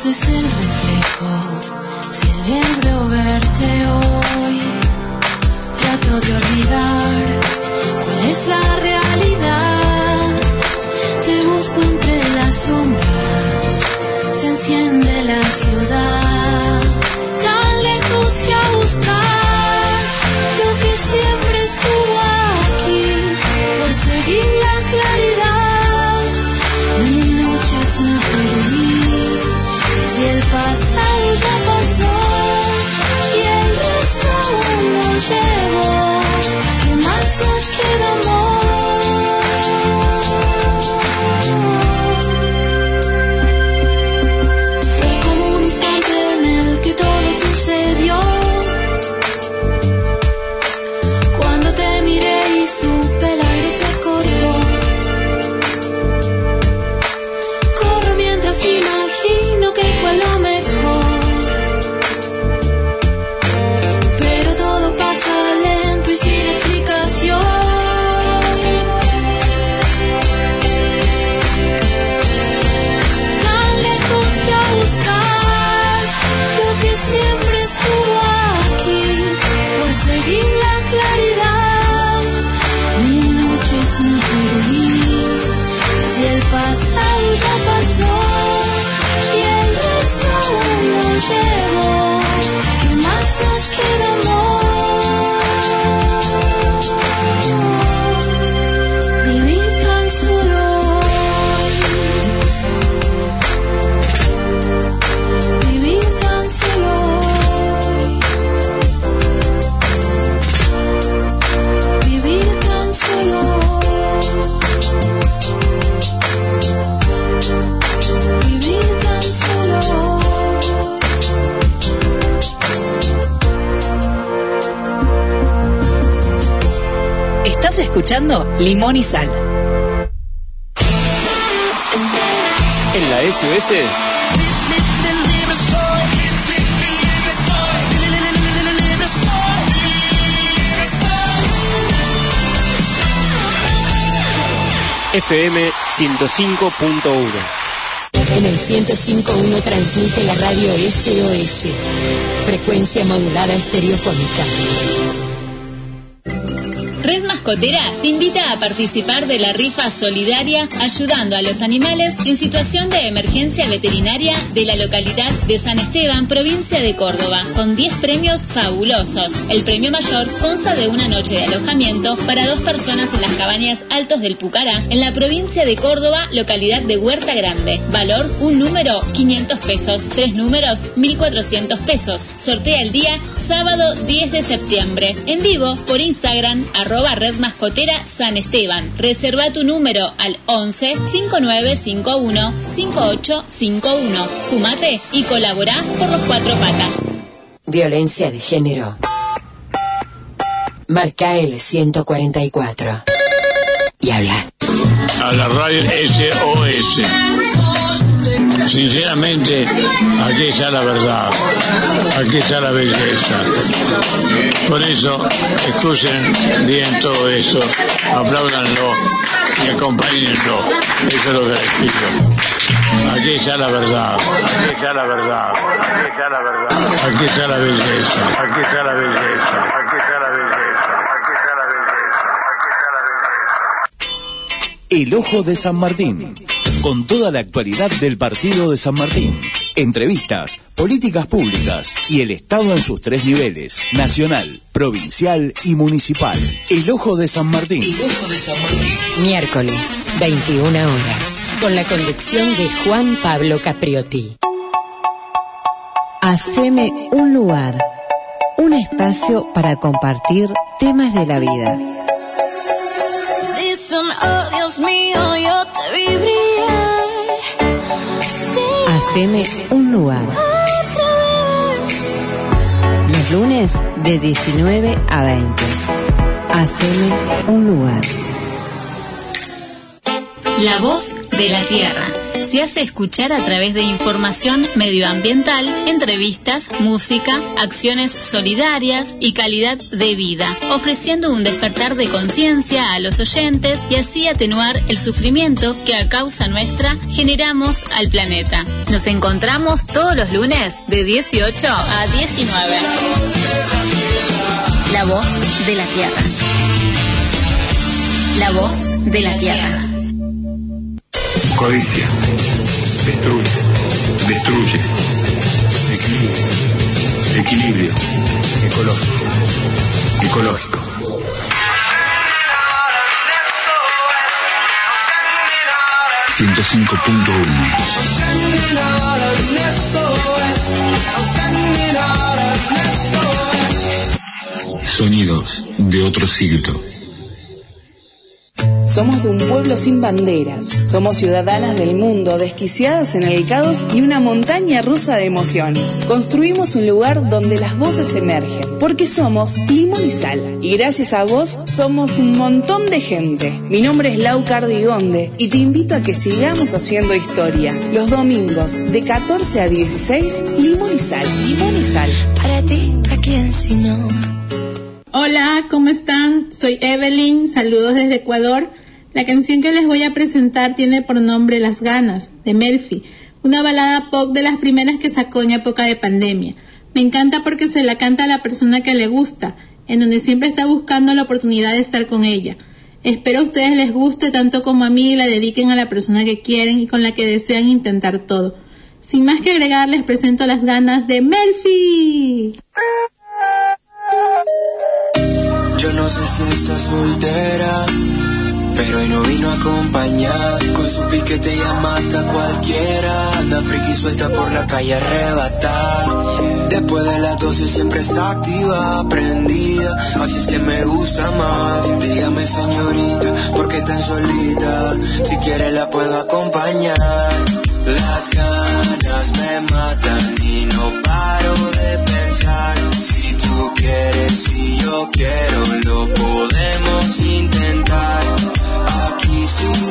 es el reflejo. Celebro verte hoy. Trato de olvidar cuál es la realidad. Te busco entre las sombras. Se enciende la ciudad. Más nos queda escuchando Limón y Sal. En la SOS FM 105.1 En el 105.1 transmite la radio SOS, frecuencia modulada estereofónica. Red Mascotera te invita a participar de la rifa solidaria ayudando a los animales en situación de emergencia veterinaria de la localidad de San Esteban, provincia de Córdoba, con 10 premios fabulosos. El premio mayor consta de una noche de alojamiento para dos personas en las cabañas Altos del Pucará, en la provincia de Córdoba, localidad de Huerta Grande. Valor, un número, 500 pesos. Tres números, 1.400 pesos. Sortea el día sábado 10 de septiembre. En vivo por Instagram, arroba Red Mascotera San Esteban. Reserva tu número al 11 5951 5851. Sumate y colabora por los cuatro patas. Violencia de género. Marca el 144. Y habla. a la radio SOS. Sinceramente, aquí está la verdad, aquí está la belleza. Por eso, escuchen bien todo eso, apláudanlo y acompáñenlo. Eso es lo que les pido. Aquí está la verdad, aquí está la verdad, aquí está la verdad, aquí está la belleza, aquí está la belleza, aquí está la belleza, aquí está la belleza, aquí está la belleza. El Ojo de San Martín. Con toda la actualidad del partido de San Martín. Entrevistas, políticas públicas y el Estado en sus tres niveles. Nacional, provincial y municipal. El Ojo de San Martín. Miércoles, 21 horas. Con la conducción de Juan Pablo Capriotti. Haceme un lugar, un espacio para compartir temas de la vida. Dicen, oh Dios mío, yo te vi. Haceme un lugar. Los lunes de 19 a 20. Haceme un lugar. La voz de la tierra. Se hace escuchar a través de información medioambiental, entrevistas, música, acciones solidarias y calidad de vida, ofreciendo un despertar de conciencia a los oyentes y así atenuar el sufrimiento que a causa nuestra generamos al planeta. Nos encontramos todos los lunes de 18 a 19. La voz de la tierra. La voz de la tierra. Codicia. Destruye. Destruye. Equilibrio. Equilibrio. Ecológico. Ecológico. Ciento cinco punto uno. Sonidos de otro siglo. Somos de un pueblo sin banderas. Somos ciudadanas del mundo, desquiciadas en el caos y una montaña rusa de emociones. Construimos un lugar donde las voces emergen, porque somos limón y sal. Y gracias a vos somos un montón de gente. Mi nombre es Lau Cardigonde y te invito a que sigamos haciendo historia. Los domingos de 14 a 16, limón y sal. Limón y sal. Para ti, ¿para quién si no? Hola, ¿cómo están? Soy Evelyn, saludos desde Ecuador. La canción que les voy a presentar tiene por nombre Las ganas, de Melfi, una balada pop de las primeras que sacó en época de pandemia. Me encanta porque se la canta a la persona que le gusta, en donde siempre está buscando la oportunidad de estar con ella. Espero a ustedes les guste tanto como a mí y la dediquen a la persona que quieren y con la que desean intentar todo. Sin más que agregar, les presento las ganas de Melfi. Yo no sé si estás soltera, pero hoy no vino a acompañar. Con su piquete ya mata a cualquiera. Anda friki suelta por la calle arrebatar. Después de las 12 siempre está activa, prendida. Así es que me gusta más. Dígame señorita, ¿por qué tan solita? Si quiere la puedo acompañar. Las ganas me matan y no paro de. Si tú quieres y yo quiero, lo podemos intentar. Aquí sigo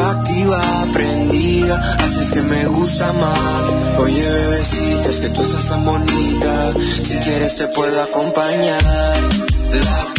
activa, prendida, haces que me gusta más. Oye, bebecita, es que tú estás tan bonita, si quieres te puedo acompañar. Las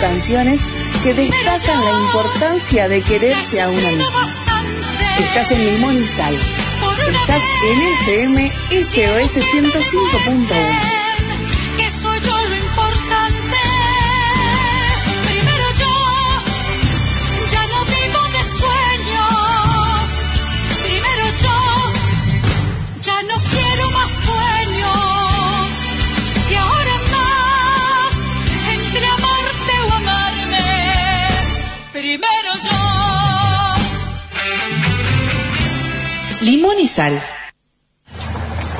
canciones que destacan la importancia de quererse a una misma. Estás en Limón y Sal. Estás en FM SOS 105.1.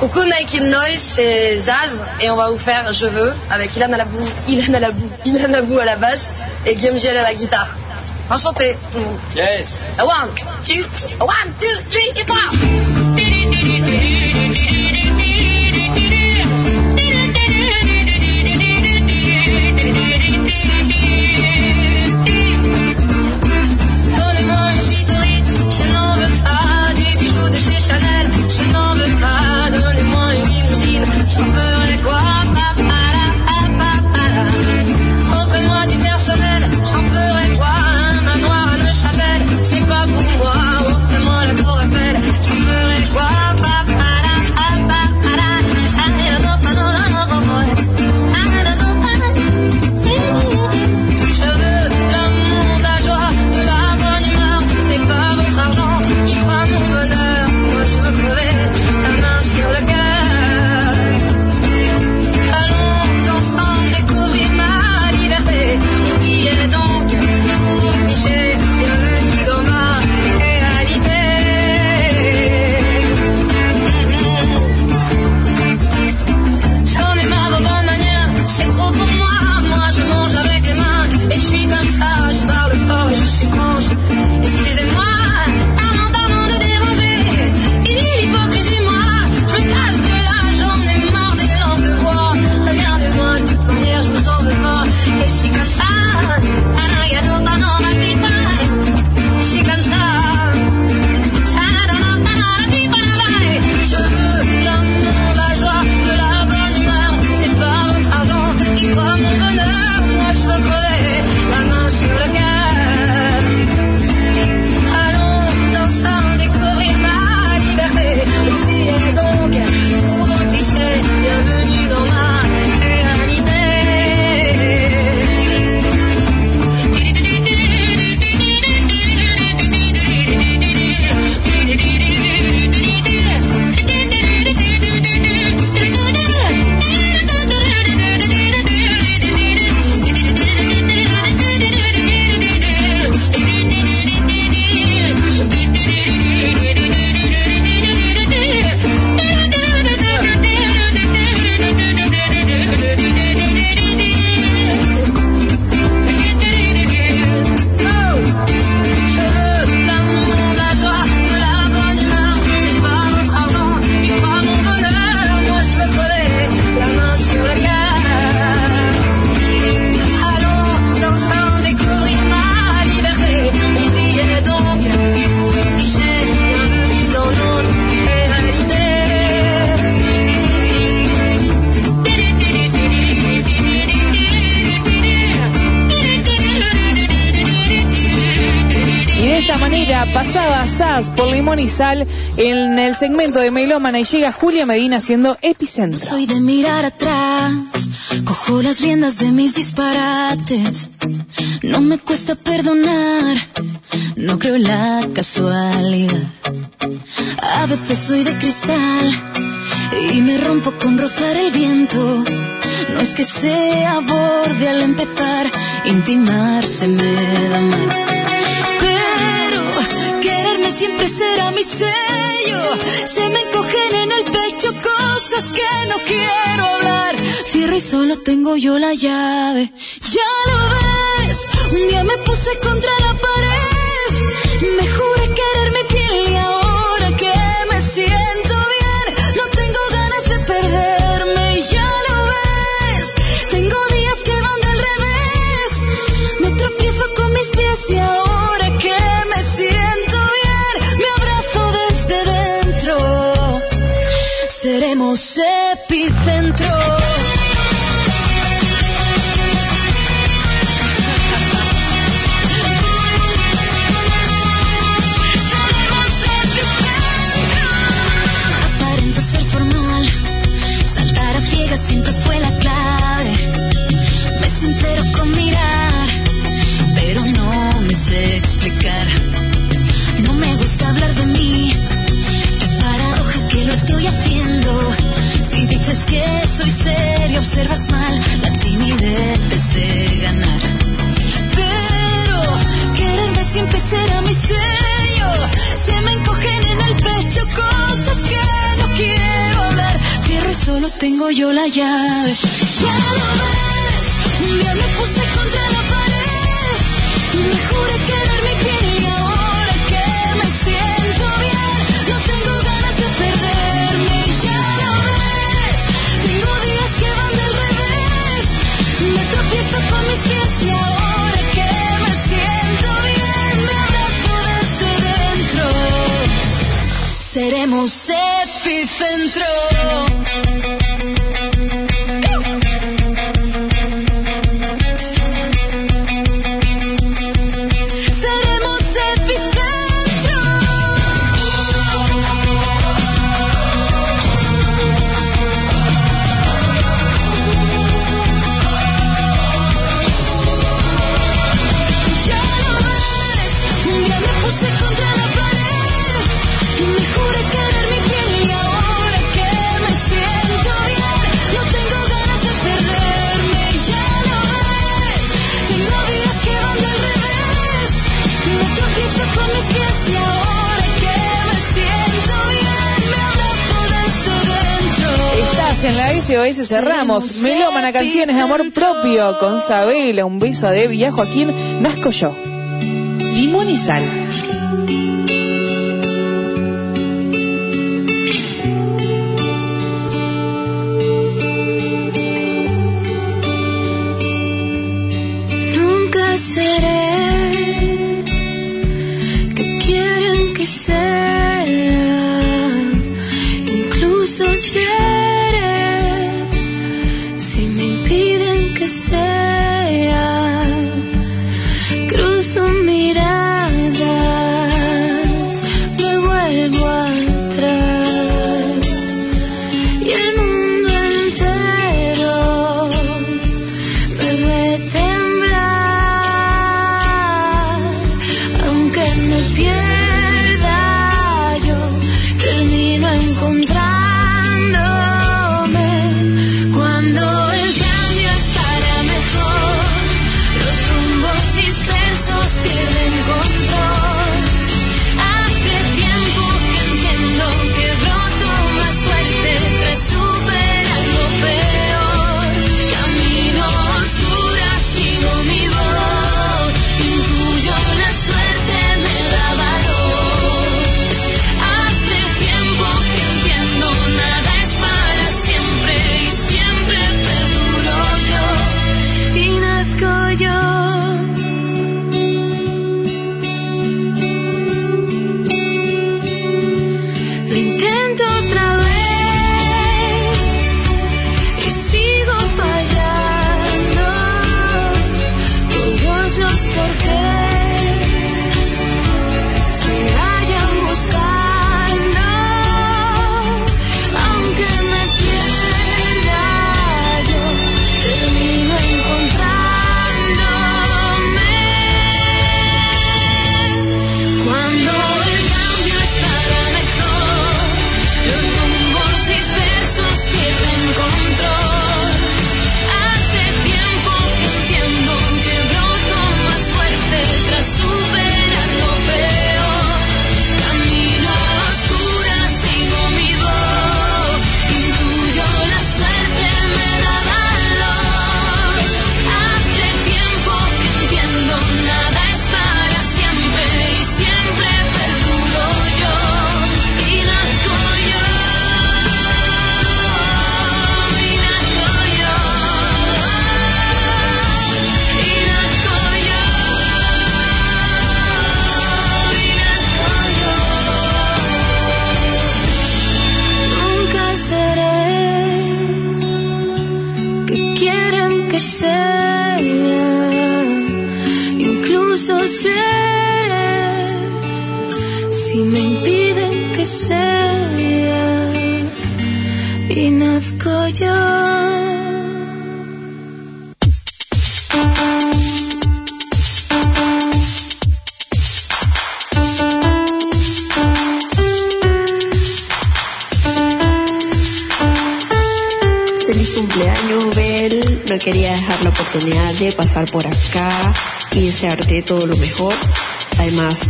Coucou Nike Noise, c'est Zaz et on va vous faire Je veux avec Ilan Alabou, Ilan à Alabou, Ilan Alabou à la basse et Guillaume Giel à la guitare. Enchanté. Yes. One, two, one, two, three four. por Limonizal en el segmento de Melómana y llega Julia Medina siendo epicentro. Soy de mirar atrás, cojo las riendas de mis disparates. No me cuesta perdonar, no creo la casualidad. A veces soy de cristal y me rompo con rozar el viento. No es que sea borde al empezar, intimarse me da mal siempre será mi sello. Se me encogen en el pecho cosas que no quiero hablar. Cierro y solo tengo yo la llave. Ya lo ves, un día me puse contra la pared. Me juré soy seria, observas mal la timidez de ganar. Pero quererme siempre será mi sello. Se me encogen en el pecho cosas que no quiero hablar. Fierro y solo tengo yo la llave. Ya lo ves, ya me puse contra la pared. Me juré quererme bien tenemos epicentro. SOS cerramos. Melómana Canciones de Amor Propio con Sabela. Un beso a Debbie y a Joaquín. Nazco yo. Limón y sal.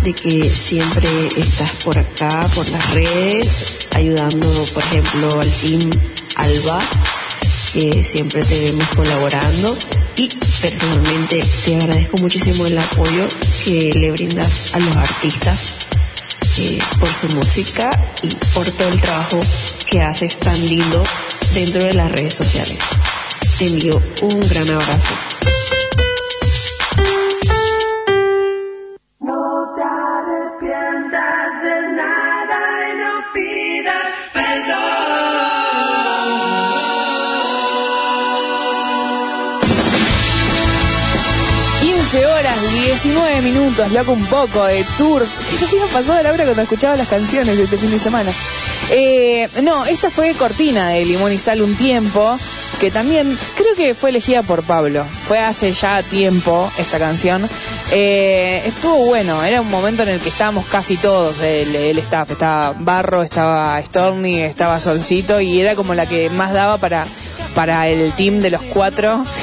De que siempre estás por acá, por las redes, ayudando, por ejemplo, al team Alba, que siempre te vemos colaborando. Y personalmente te agradezco muchísimo el apoyo que le brindas a los artistas eh, por su música y por todo el trabajo que haces tan lindo dentro de las redes sociales. Te envío un gran abrazo. 19 minutos, loco un poco de tour. Que yo había pasado la hora cuando escuchaba las canciones este fin de semana. Eh, no, esta fue cortina de Limón y Sal un tiempo, que también creo que fue elegida por Pablo. Fue hace ya tiempo esta canción. Eh, estuvo bueno, era un momento en el que estábamos casi todos, el, el staff. Estaba Barro, estaba Stormy, estaba Solcito y era como la que más daba para para el team de los cuatro.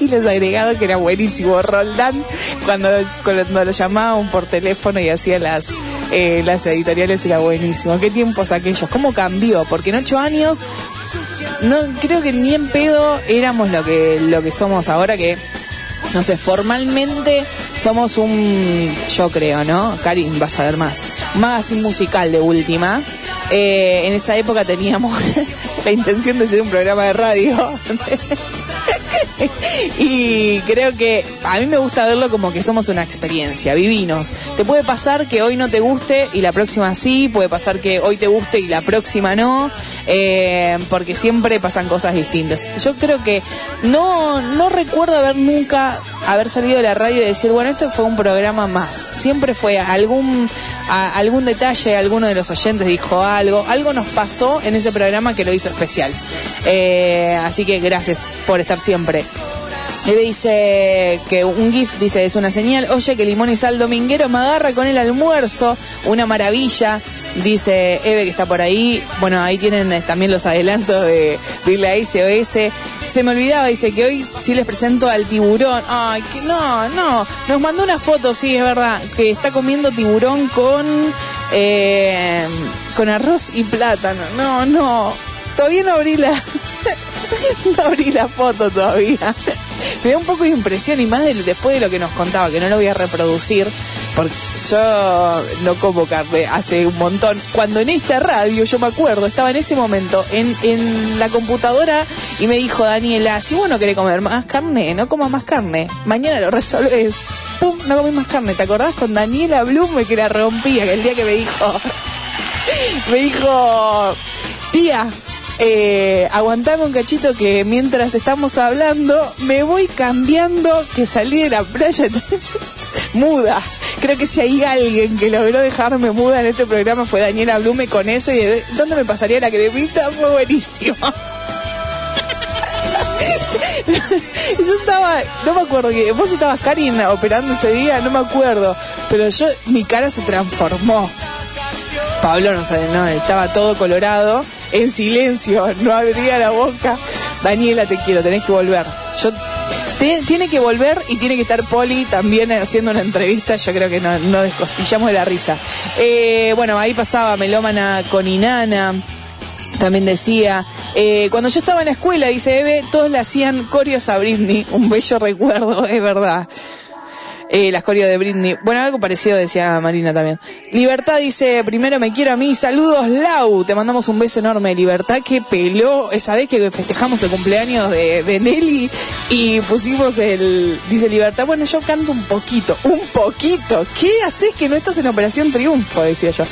Y los agregados que era buenísimo Roldán cuando, cuando lo llamaban por teléfono y hacía las eh, las editoriales era buenísimo. Qué tiempos aquellos cómo cambió porque en ocho años no creo que ni en pedo éramos lo que lo que somos ahora que no sé, formalmente somos un, yo creo, ¿no? Karin, vas a ver más. Magazine musical de última. Eh, en esa época teníamos la intención de ser un programa de radio. y creo que a mí me gusta verlo como que somos una experiencia, vivinos. Te puede pasar que hoy no te guste y la próxima sí, puede pasar que hoy te guste y la próxima no, eh, porque siempre pasan cosas distintas. Yo creo que no, no recuerdo haber nunca haber salido de la radio y decir, bueno, esto fue un programa más. Siempre fue algún, algún detalle, alguno de los oyentes dijo algo, algo nos pasó en ese programa que lo hizo especial. Eh, así que gracias por estar siempre. Eve dice que un GIF dice es una señal. Oye, que limón y sal dominguero me agarra con el almuerzo. Una maravilla. Dice Eve que está por ahí. Bueno, ahí tienen eh, también los adelantos de, de la SOS. Se me olvidaba, dice que hoy sí les presento al tiburón. Ay, no, no. Nos mandó una foto, sí, es verdad. Que está comiendo tiburón con, eh, con arroz y plátano. No, no. Todavía no abrí la, no abrí la foto todavía. Me da un poco de impresión y más de- después de lo que nos contaba, que no lo voy a reproducir, porque yo no como carne hace un montón. Cuando en esta radio, yo me acuerdo, estaba en ese momento en, la computadora y me dijo Daniela, si vos no querés comer más carne, no comas más carne. Mañana lo resolves. Pum, no comés más carne. ¿Te acordás con Daniela Blume que la rompía, el día que me dijo, me dijo, tía, eh, aguantame un cachito que mientras estamos hablando me voy cambiando que salí de la playa muda. Creo que si hay alguien que logró dejarme muda en este programa fue Daniela Blume con eso y de dónde me pasaría la cremita fue buenísimo. Yo estaba, no me acuerdo que vos estabas Karin operando ese día, no me acuerdo, pero yo mi cara se transformó. Pablo no sabe, no, estaba todo colorado, en silencio, no abría la boca. Daniela, te quiero, tenés que volver. Yo te- tiene que volver y tiene que estar Poli también haciendo una entrevista. Yo creo que no, descostillamos de la risa. Eh, bueno, ahí pasaba Melómana con Inana. También decía, eh, cuando yo estaba en la escuela, dice Eve, todos le hacían corios a Britney. Un bello recuerdo, es verdad. Eh, las de Britney. Bueno, algo parecido decía Marina también. Libertad dice, primero me quiero a mí. Saludos, Lau. Te mandamos un beso enorme. Libertad que peló esa vez que festejamos el cumpleaños de, de Nelly y pusimos el... Dice Libertad, bueno, yo canto un poquito. Un poquito. ¿Qué haces que no estás en Operación Triunfo? Decía yo.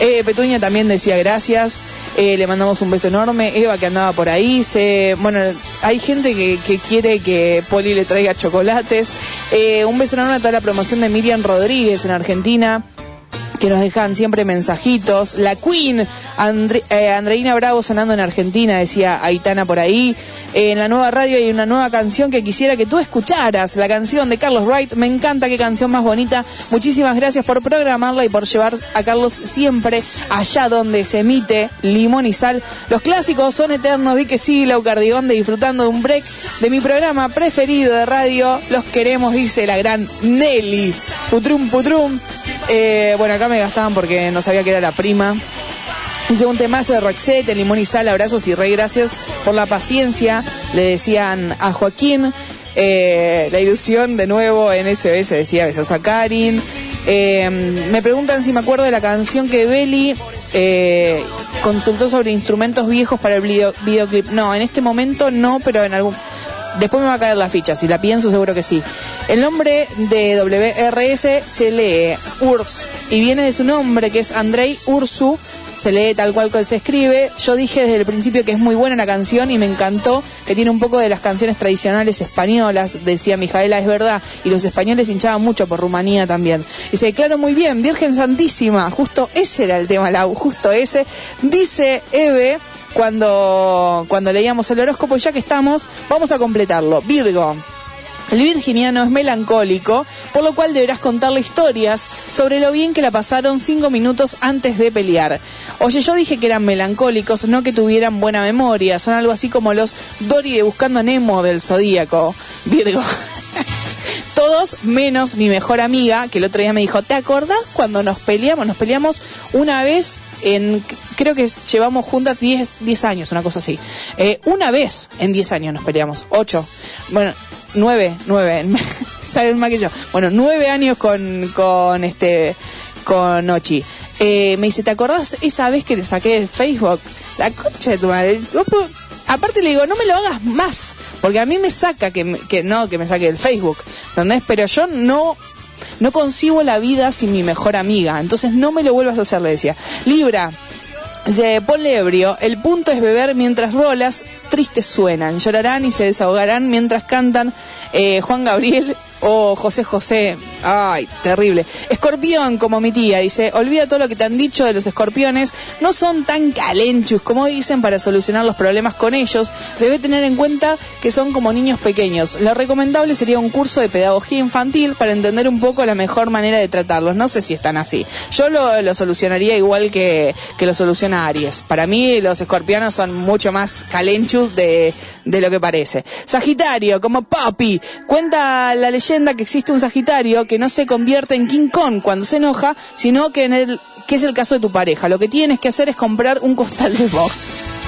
Eh, Petuña también decía gracias. Eh, le mandamos un beso enorme. Eva que andaba por ahí. Se, bueno, hay gente que, que quiere que Poli le traiga chocolates. Eh, un beso enorme a toda la promoción de Miriam Rodríguez en Argentina que nos dejan siempre mensajitos. La Queen, eh, Andreina Bravo sonando en Argentina, decía Aitana por ahí. En la nueva radio hay una nueva canción que quisiera que tú escucharas, la canción de Carlos Wright. Me encanta, qué canción más bonita. Muchísimas gracias por programarla y por llevar a Carlos siempre allá donde se emite Limón y Sal. Los clásicos son eternos, di que sí, Laucardigón de disfrutando de un break de mi programa preferido de radio. Los queremos, dice la gran Nelly. Putrum, putrum. Eh, bueno, acá me gastaban porque no sabía que era la prima. Dice un temazo de Roxette, limón y sal, abrazos y rey, gracias por la paciencia. Le decían a Joaquín, eh, la ilusión de nuevo en SBS decía besos a Karin. Eh, me preguntan si me acuerdo de la canción que Beli consultó sobre instrumentos viejos para el video- videoclip. No, en este momento no, pero en algún... Después me va a caer la ficha, si la pienso seguro que sí. El nombre de WRS se lee Urs y viene de su nombre que es Andrei Ursu, se lee tal cual que se escribe. Yo dije desde el principio que es muy buena la canción y me encantó que tiene un poco de las canciones tradicionales españolas, decía Mijaela, es verdad, y los españoles hinchaban mucho por Rumanía también. Dice, claro, muy bien, Virgen Santísima, justo ese era el tema, Lau, justo ese. Dice Eve, cuando, cuando leíamos el horóscopo, y ya que estamos, vamos a completarlo. Virgo. El virginiano es melancólico, por lo cual deberás contarle historias sobre lo bien que la pasaron cinco minutos antes de pelear. Oye, yo dije que eran melancólicos, no que tuvieran buena memoria. Son algo así como los Dory de Buscando Nemo del Zodíaco. Virgo. Todos menos mi mejor amiga, que el otro día me dijo, ¿te acordás cuando nos peleamos? Nos peleamos una vez en, creo que llevamos juntas 10, 10 años, una cosa así. Eh, una vez en 10 años nos peleamos, 8. Bueno, 9, 9, saben más que yo. Bueno, 9 años con, con este, con Ochi. Eh, me dice, ¿te acordás esa vez que te saqué de Facebook? La concha de tu madre. Aparte le digo, no me lo hagas más, porque a mí me saca que, me- que no, que me saque del Facebook, ¿entendés? Pero yo no, no concibo la vida sin mi mejor amiga, entonces no me lo vuelvas a hacer, le decía. Libra, Dice, ponle ebrio, el punto es beber mientras rolas, tristes suenan, llorarán y se desahogarán mientras cantan eh, Juan Gabriel o José José. Ay, terrible. Escorpión, como mi tía, dice, olvida todo lo que te han dicho de los escorpiones, no son tan calenchus como dicen para solucionar los problemas con ellos, debe tener en cuenta que son como niños pequeños. Lo recomendable sería un curso de pedagogía infantil para entender un poco la mejor manera de tratarlos. No sé si están así. Yo lo, solucionaría igual que, que lo soluciona Aries. Para mí los escorpianos son mucho más calenchus de, de lo que parece. Sagitario, como Papi, cuenta la leyenda que existe un Sagitario que no se convierte en King Kong cuando se enoja, sino que en el que es el caso de tu pareja. Lo que tienes que hacer es comprar un costal de box.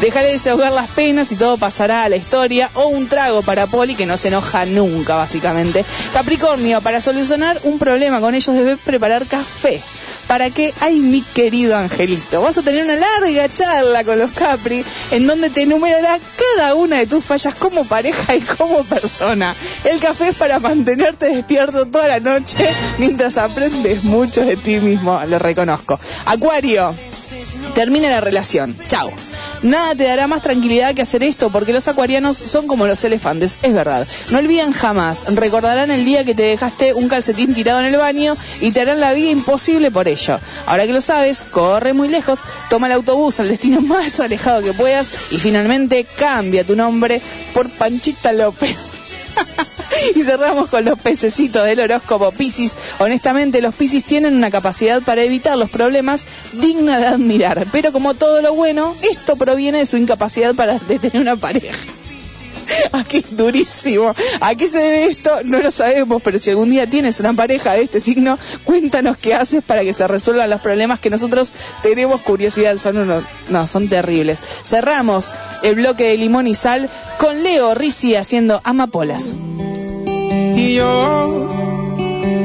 Déjale desahogar las penas y todo pasará a la historia. O un trago para Poli que no se enoja nunca, básicamente. Capricornio, para solucionar un problema con ellos debes preparar café. ¿Para qué? Ay, mi querido Angelito. Vas a tener una larga charla con los Capri en donde te enumerará cada una de tus fallas como pareja y como persona. El café es para mantenerte despierto toda la noche mientras aprendes mucho de ti mismo, lo reconozco. Acuario, termina la relación. Chao. Nada te dará más tranquilidad que hacer esto, porque los acuarianos son como los elefantes, es verdad. No olvidan jamás, recordarán el día que te dejaste un calcetín tirado en el baño y te harán la vida imposible por ello. Ahora que lo sabes, corre muy lejos, toma el autobús al destino más alejado que puedas y finalmente cambia tu nombre por Panchita López. y cerramos con los pececitos del horóscopo Piscis. Honestamente, los Piscis tienen una capacidad para evitar los problemas digna de admirar. Pero como todo lo bueno, esto proviene de su incapacidad para de tener una pareja. Aquí durísimo. ¿A qué se debe esto? No lo sabemos, pero si algún día tienes una pareja de este signo, cuéntanos qué haces para que se resuelvan los problemas que nosotros tenemos curiosidad. Son unos, no, son terribles. Cerramos el bloque de limón y sal con Leo Rizzi haciendo amapolas. Y yo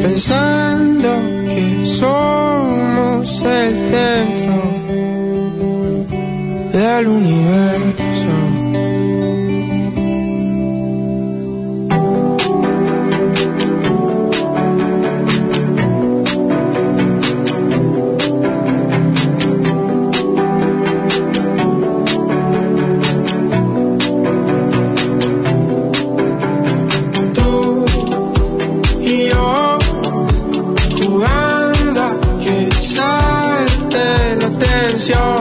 pensando que somos el centro del universo. La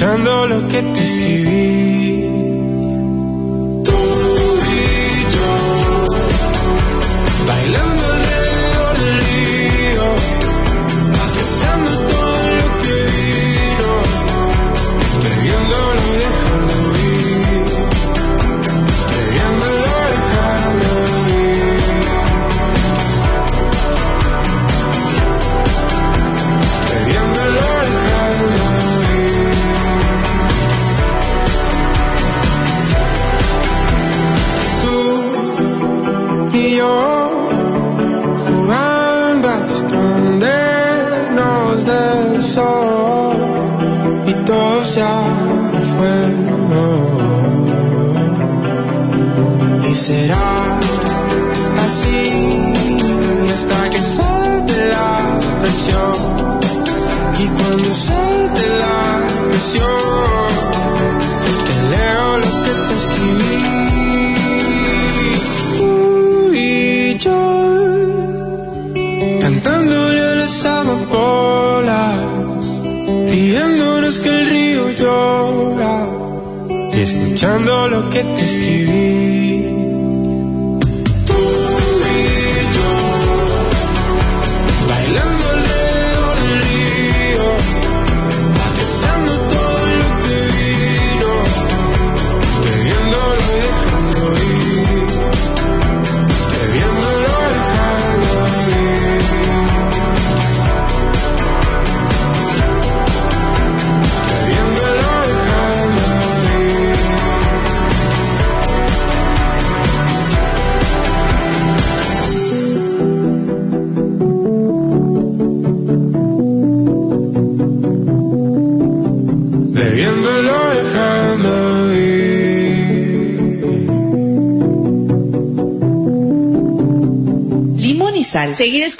escuchando lo que te escribí. Fuego. Y será escuchando lo que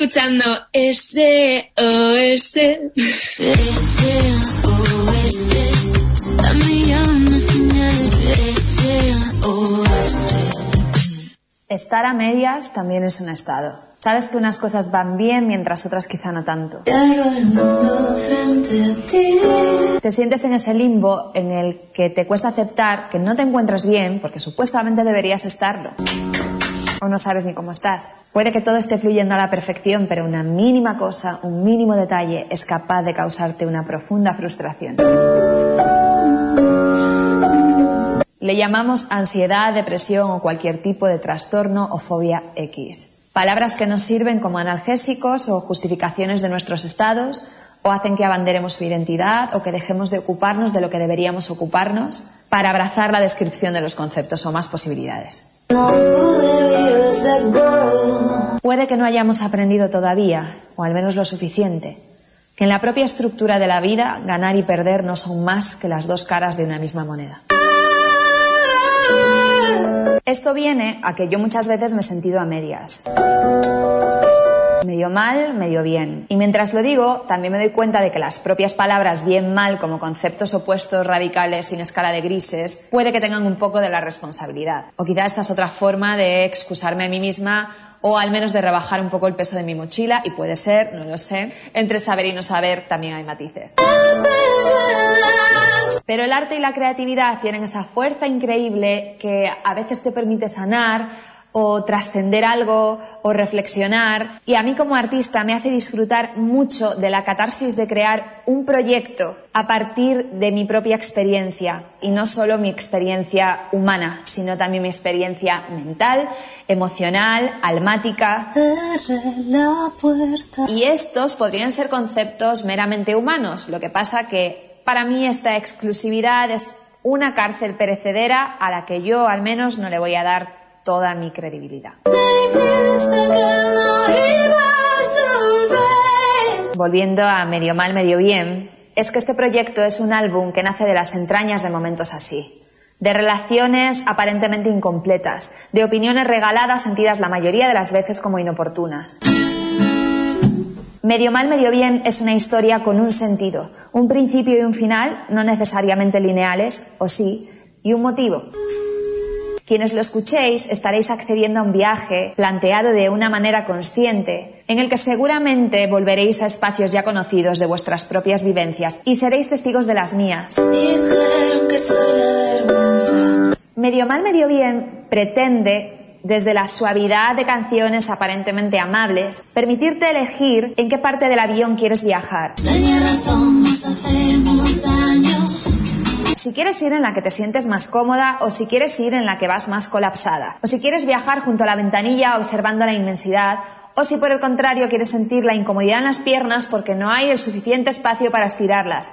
escuchando ese. Estar a medias también es un estado. Sabes que unas cosas van bien mientras otras quizá no tanto. Te sientes en ese limbo en el que te cuesta aceptar que no te encuentras bien porque supuestamente deberías estarlo. O no sabes ni cómo estás. Puede que todo esté fluyendo a la perfección, pero una mínima cosa, un mínimo detalle es capaz de causarte una profunda frustración. Le llamamos ansiedad, depresión o cualquier tipo de trastorno o fobia X. Palabras que nos sirven como analgésicos o justificaciones de nuestros estados o hacen que abanderemos su identidad o que dejemos de ocuparnos de lo que deberíamos ocuparnos para abrazar la descripción de los conceptos o más posibilidades. Puede que no hayamos aprendido todavía, o al menos lo suficiente, que en la propia estructura de la vida ganar y perder no son más que las dos caras de una misma moneda. Esto viene a que yo muchas veces me he sentido a medias. Medio mal, medio bien. Y mientras lo digo, también me doy cuenta de que las propias palabras bien mal como conceptos opuestos radicales sin escala de grises puede que tengan un poco de la responsabilidad. O quizá esta es otra forma de excusarme a mí misma o al menos de rebajar un poco el peso de mi mochila y puede ser, no lo sé, entre saber y no saber también hay matices. Pero el arte y la creatividad tienen esa fuerza increíble que a veces te permite sanar o trascender algo o reflexionar. Y a mí como artista me hace disfrutar mucho de la catarsis de crear un proyecto a partir de mi propia experiencia. Y no solo mi experiencia humana, sino también mi experiencia mental, emocional, almática. Y estos podrían ser conceptos meramente humanos. Lo que pasa que para mí esta exclusividad es una cárcel perecedera a la que yo al menos no le voy a dar toda mi credibilidad. Volviendo a medio mal, medio bien, es que este proyecto es un álbum que nace de las entrañas de momentos así, de relaciones aparentemente incompletas, de opiniones regaladas sentidas la mayoría de las veces como inoportunas. Medio mal, medio bien es una historia con un sentido, un principio y un final, no necesariamente lineales, o sí, y un motivo. Quienes lo escuchéis estaréis accediendo a un viaje planteado de una manera consciente, en el que seguramente volveréis a espacios ya conocidos de vuestras propias vivencias y seréis testigos de las mías. Medio mal, medio bien pretende desde la suavidad de canciones aparentemente amables, permitirte elegir en qué parte del avión quieres viajar. Si quieres ir en la que te sientes más cómoda o si quieres ir en la que vas más colapsada. O si quieres viajar junto a la ventanilla observando la inmensidad. O si por el contrario quieres sentir la incomodidad en las piernas porque no hay el suficiente espacio para estirarlas.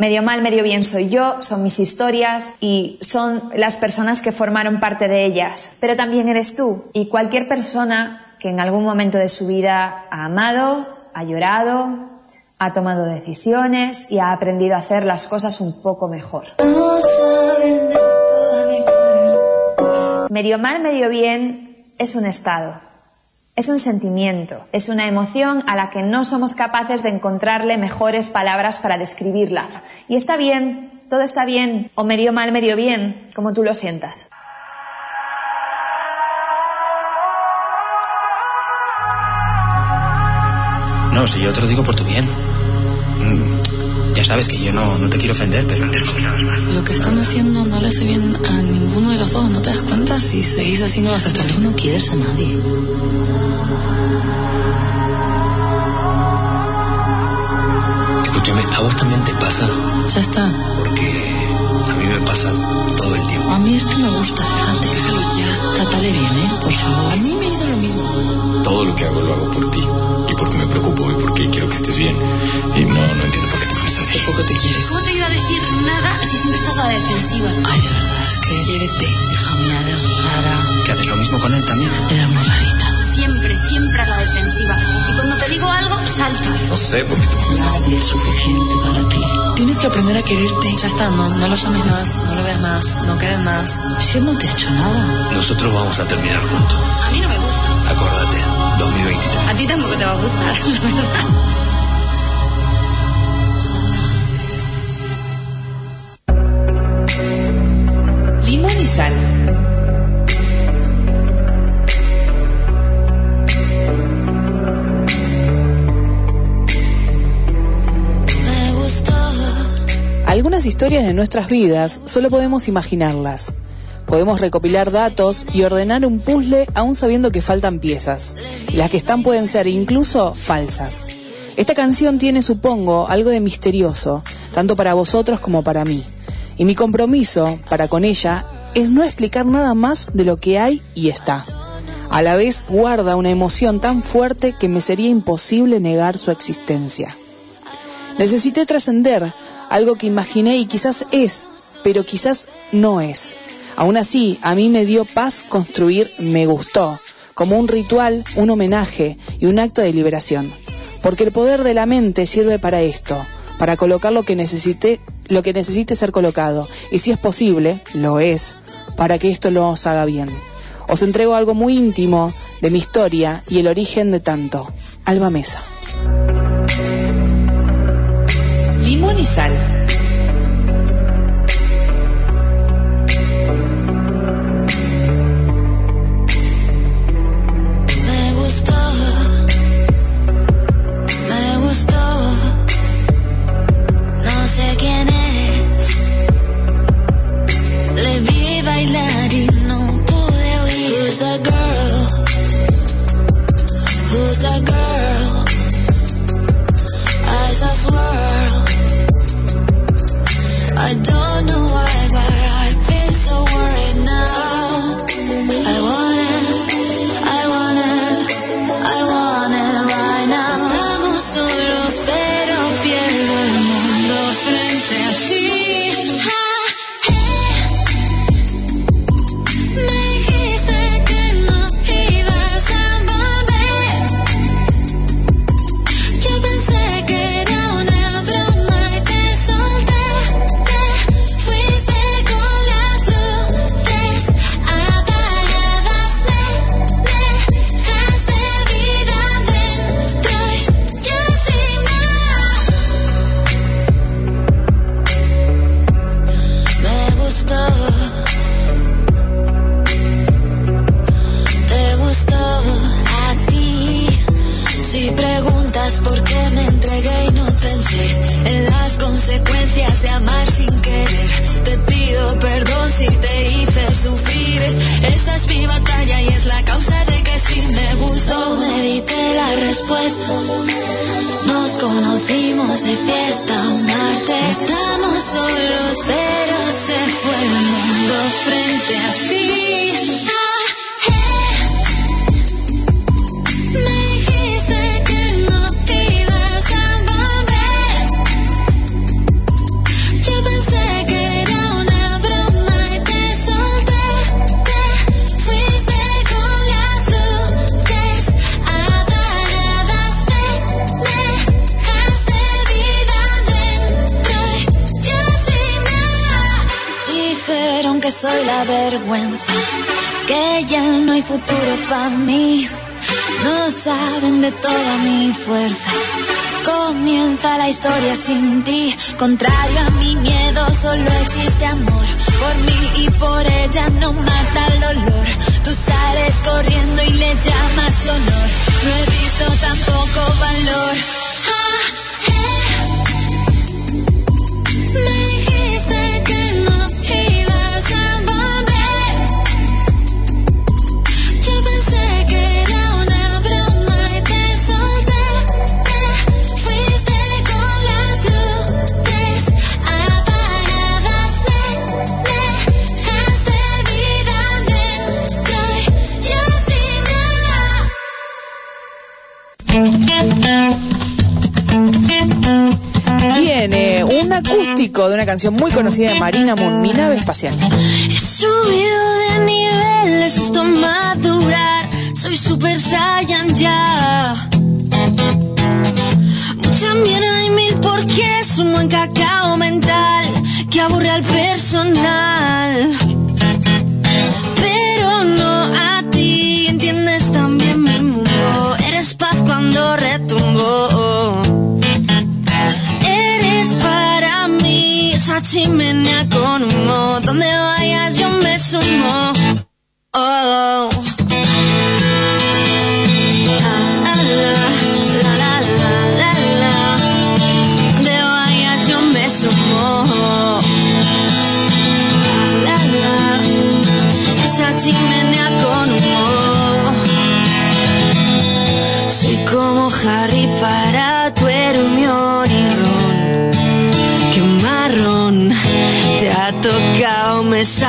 Medio mal, medio bien soy yo, son mis historias y son las personas que formaron parte de ellas. Pero también eres tú y cualquier persona que en algún momento de su vida ha amado, ha llorado, ha tomado decisiones y ha aprendido a hacer las cosas un poco mejor. Medio mal, medio bien es un estado, es un sentimiento, es una emoción a la que no somos capaces de encontrarle mejores palabras para describirla. Y está bien, todo está bien, o medio mal, medio bien, como tú lo sientas. No, si yo te lo digo por tu bien. Mm, Ya sabes que yo no, no te quiero ofender, pero... Lo que están haciendo no le hace bien a ninguno de los dos, ¿no te das cuenta? Si seguís así no vas a estar no quieres a nadie. Escúchame, ¿a vos también te pasa? Ya está. Porque a mí me pasa todo el tiempo. A mí esto me gusta, fíjate. Déjalo ya. Trátale bien, ¿eh? Por favor. A mí me hizo lo mismo. Todo lo que hago lo hago por ti. Y porque me preocupo y porque quiero que estés bien. Y no, no entiendo por qué te pones así. Poco te quieres. ¿Cómo te iba a decir nada si siempre estás a la defensiva? Ay, de verdad, es que... Quiérete. Hija mía, eres rara. ¿Que haces lo mismo con él también? Eres muy rarita. Siempre, siempre a la defensiva. Y cuando te digo algo, saltas. No sé por qué te pones así. Nadie es suficiente para ti. Tienes que aprender a quererte. Ya está, no, no lo llames más, no lo veas más, no quedes más. Si él no te ha hecho nada. Nosotros vamos a terminar juntos. A mí no me gusta. Acordate, 2023. A ti tampoco te va a gustar, la verdad. Limón y sal. Algunas historias de nuestras vidas solo podemos imaginarlas. Podemos recopilar datos y ordenar un puzzle aún sabiendo que faltan piezas. Las que están pueden ser incluso falsas. Esta canción tiene, supongo, algo de misterioso, tanto para vosotros como para mí. Y mi compromiso para con ella es no explicar nada más de lo que hay y está. A la vez guarda una emoción tan fuerte que me sería imposible negar su existencia. Necesité trascender algo que imaginé y quizás es, pero quizás no es. Aún así, a mí me dio paz construir Me gustó, como un ritual, un homenaje y un acto de liberación. Porque el poder de la mente sirve para esto, para colocar lo que necesite, lo que necesite ser colocado. Y si es posible, lo es, para que esto lo haga bien. Os entrego algo muy íntimo de mi historia y el origen de tanto. Alba Mesa. Limón y sal. canción muy conocida de Marina Moon, Mi nave espacial. He subido de niveles, esto madurar, soy super saiyan ya. Mucha mierda y mil porqués, un buen cacao mental que aburre al personal.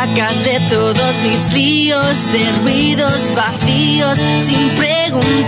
sacas de todos mis líos, de ruidos vacíos, sin preguntar.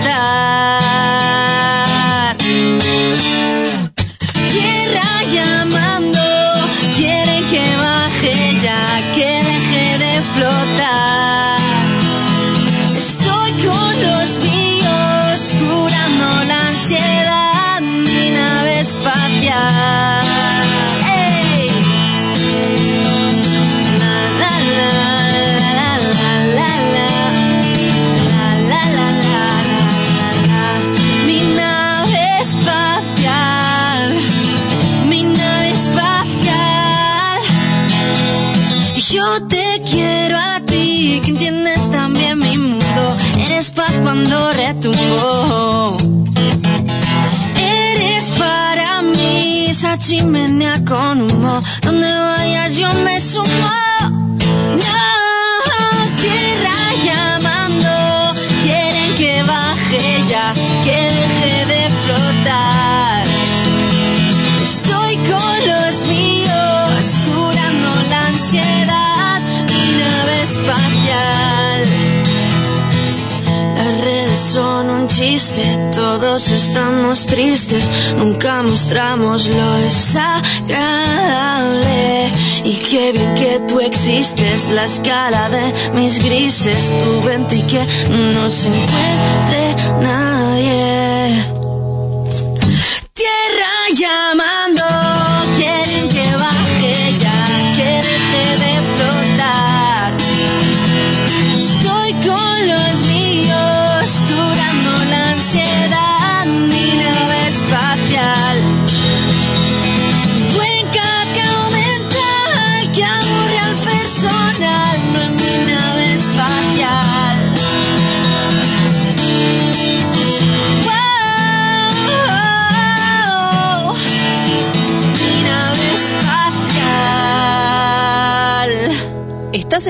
Eres para mí Sachimenea con humo, donde vayas yo me sumo. No, tierra llamando, quieren que baje ya, que deje de flotar. son un chiste, todos estamos tristes, nunca mostramos lo desagradable. Y qué bien que tú existes, la escala de mis grises, tu vente y que no se encuentre nadie. Tierra llama.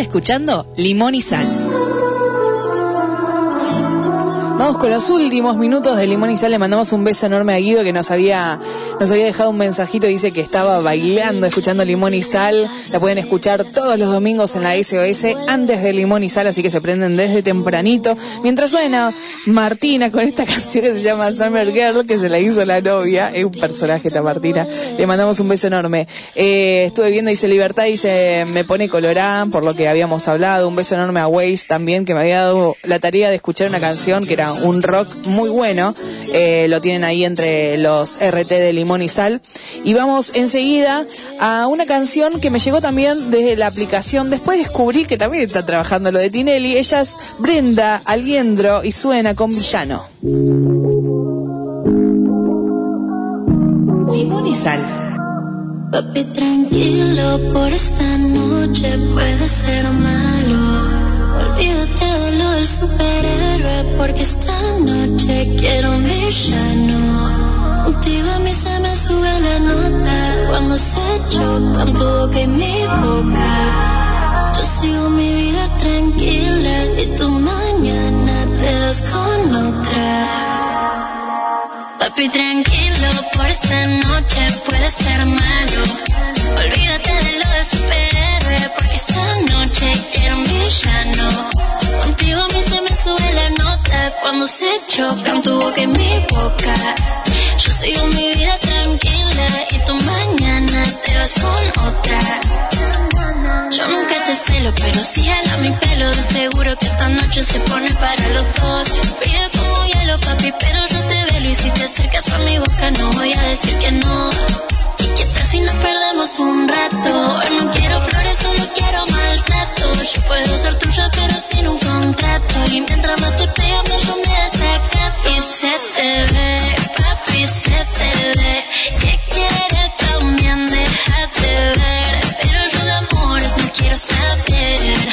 escuchando Limón y Sal. Vamos con los últimos minutos de Limón y Sal. Le mandamos un beso enorme a Guido que nos había nos había dejado un mensajito, dice que estaba bailando, escuchando Limón y Sal. La pueden escuchar todos los domingos en la SOS antes de Limón y Sal, así que se prenden desde tempranito. Mientras suena Martina con esta canción que se llama Summer Girl, que se la hizo la novia. Es un personaje esta Martina. Le mandamos un beso enorme. Eh, estuve viendo, dice Libertad, dice, me pone colorá por lo que habíamos hablado. Un beso enorme a Waze también, que me había dado la tarea de escuchar una canción que era un rock muy bueno. Eh, lo tienen ahí entre los RT de Limón y Sal. Y vamos enseguida a una canción que me llegó también desde la aplicación. Después descubrí que también está trabajando lo de Tinelli. Ella es Brenda Aliendro y suena con Villano. Limón y sal. Papi, tranquilo, por esta noche puede ser malo. Olvídate de lo del superhéroe, porque esta noche quiero un villano. Contigo a mí se me sube la nota cuando se chocan tu boca y mi boca. Yo sigo mi vida tranquila y tú mañana te vas con otra. Papi, tranquilo, por esta noche puede ser malo. Olvídate de lo de superhéroe, porque esta noche quiero un villano. Contigo a mí se me sube la nota cuando se chocan tu boca y mi boca. Yo sigo mi vida tranquila y tú mañana te vas con otra. Yo nunca te celo, pero si jala mi pelo, de seguro que esta noche se pone para los dos. Fría como hielo, papi, pero yo te velo y si te acercas a mi boca no voy a decir que no. ¿Y qué tal si nos perdemos un rato? Hoy no quiero flores, solo quiero maltrato. Yo puedo ser tuya, pero sin un contrato. Y mientras más te pega, más yo me desacato. Y se te ve, papi, se te ve. Que quieres también, déjate ver. Pero yo de amores no quiero saber.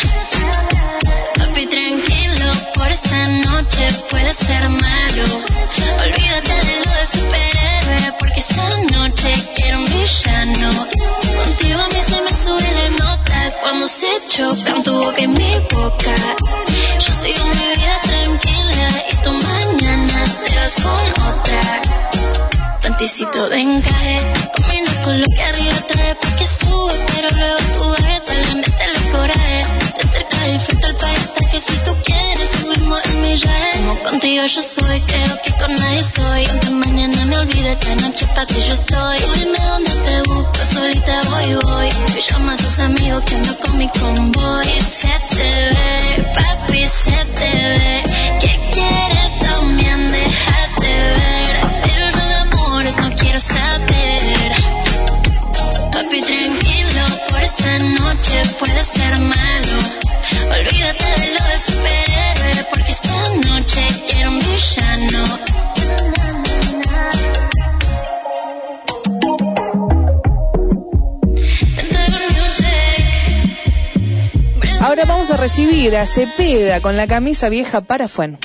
Papi, tranquilo, por esta noche puede ser malo. Olvídate de lo de superhéroe, porque esta noche villano. Contigo a mí se me sube la nota cuando se chocan tu boca y mi boca. Yo sigo mi vida tranquila y tú mañana te vas con otra. Panticito de encaje, combina con lo que arriba trae porque sube, pero luego tu gaveta le mete el coraje. De cerca disfruto el paisaje, si tú quieres Como contigo yo soy, creo que con nadie soy. Aunque mañana me olvide, esta noche pa' ti yo estoy. Tú dime dónde te busco, solita voy, voy. Y llama a tus amigos que ando con mi convoy. Se te ve, papi, se te ve. Que quieres también, déjate ver. Pero yo de amores no quiero saber. Papi, tranquilo, por esta noche puede ser malo. Olvídate de lo de superhéroe, porque esta noche quiero un villano. Ahora vamos a recibir a Cepeda con la camisa vieja para Fuen.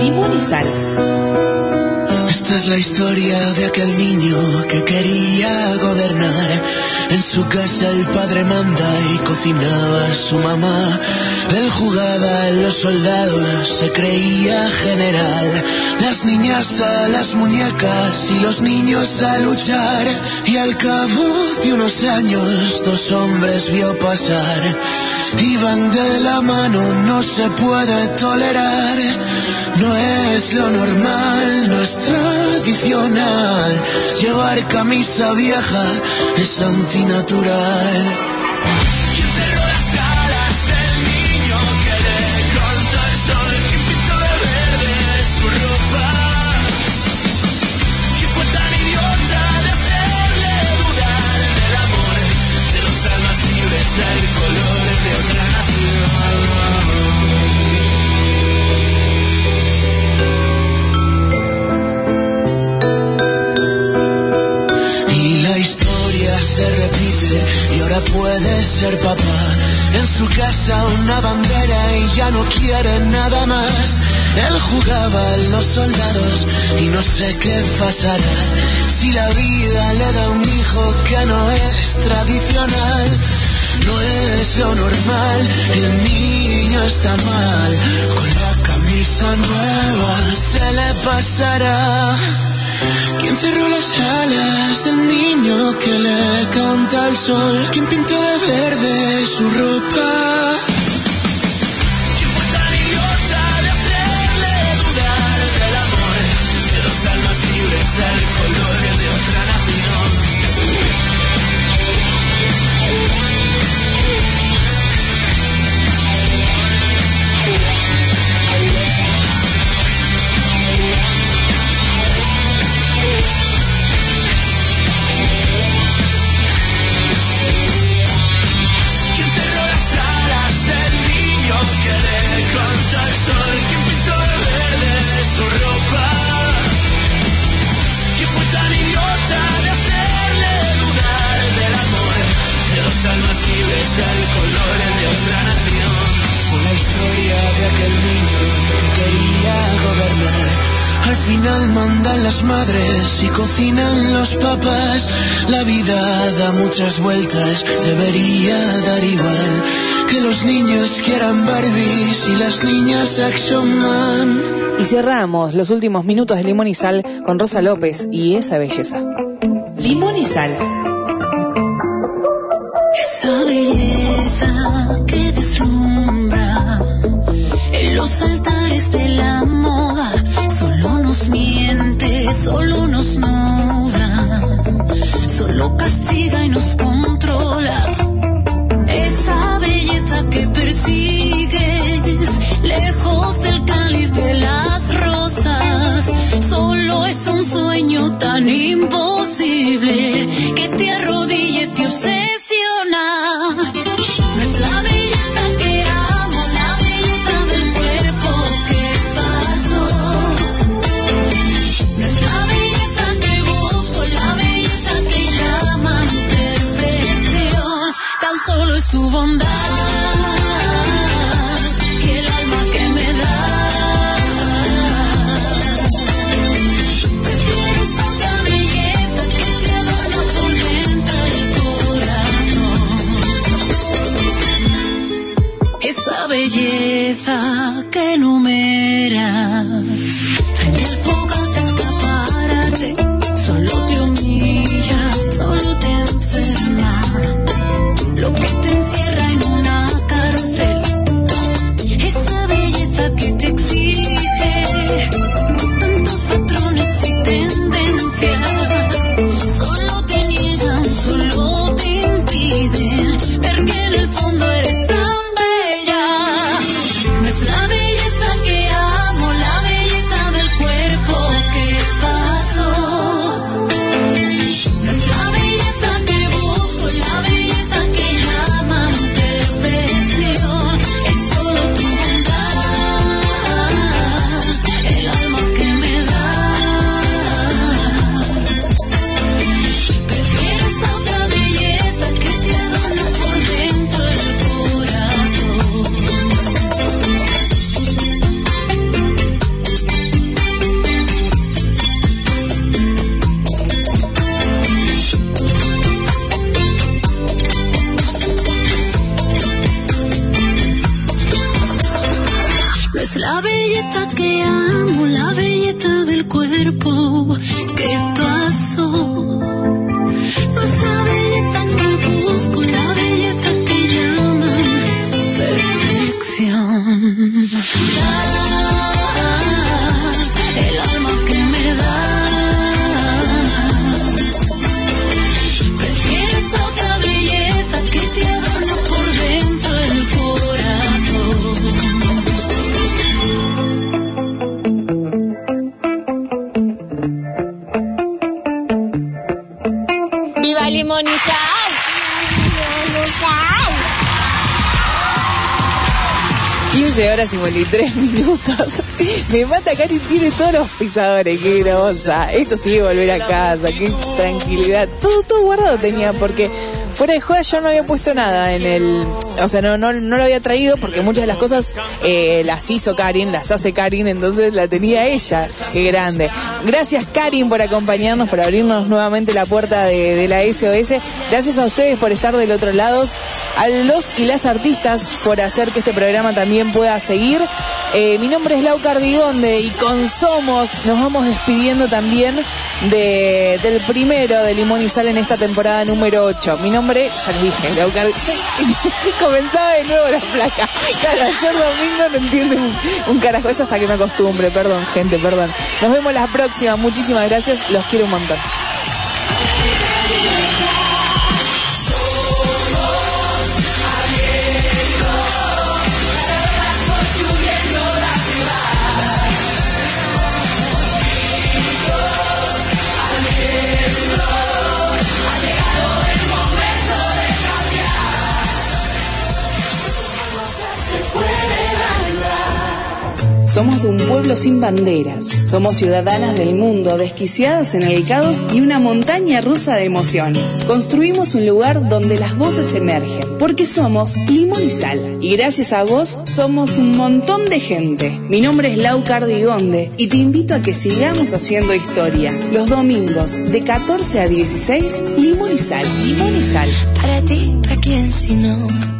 Limón y sal. Esta es la historia de aquel niño que quería gobernar. En su casa el padre manda y cocinaba su mamá. Él jugaba a los soldados, se creía general. Las niñas a las muñecas y los niños a luchar. Y al cabo de unos años dos hombres vio pasar. Iban de la mano, no se puede tolerar. No es lo normal, no Llevar camisa vieja es antinatural. sé qué pasará si la vida le da un hijo que no es tradicional. No es lo normal, el niño está mal, con la camisa nueva se le pasará. ¿Quién cerró las alas del niño que le canta al sol? ¿Quién pintó de verde su ropa? cocinan los papás. La vida da muchas vueltas, debería dar igual que los niños quieran Barbies y las niñas Action Man. Y cerramos los últimos minutos de Limón y Sal con Rosa López y esa belleza. Limón y Sal. Esa belleza. in my 23 minutos. Me mata Karin, tiene todos los pisadores, qué grosa. Esto sí, volver a casa, qué tranquilidad. Todo, todo guardado tenía, porque fuera de joda yo no había puesto nada en el... O sea, no, no, no lo había traído porque muchas de las cosas eh, las hizo Karin, las hace Karin, entonces la tenía ella. Qué grande. Gracias Karin por acompañarnos, por abrirnos nuevamente la puerta de, de la SOS. Gracias a ustedes por estar del otro lado a los y las artistas por hacer que este programa también pueda seguir. Eh, mi nombre es Lau Cardigonde y con Somos nos vamos despidiendo también de, del primero de Limón y Sal en esta temporada número 8. Mi nombre, ya les dije, Lau Cardigonde. Comenzaba de nuevo la placa. Claro, ayer domingo no entiende un, un carajo. Es hasta que me acostumbre. Perdón, gente, perdón. Nos vemos la próxima. Muchísimas gracias. Los quiero un montón. Somos de un pueblo sin banderas. Somos ciudadanas del mundo, desquiciadas en el caos y una montaña rusa de emociones. Construimos un lugar donde las voces emergen, porque somos limón y sal. Y gracias a vos somos un montón de gente. Mi nombre es Lau Cardigonde y te invito a que sigamos haciendo historia. Los domingos de 14 a 16, limón y sal. Limón y sal. Para ti, ¿para quién si no?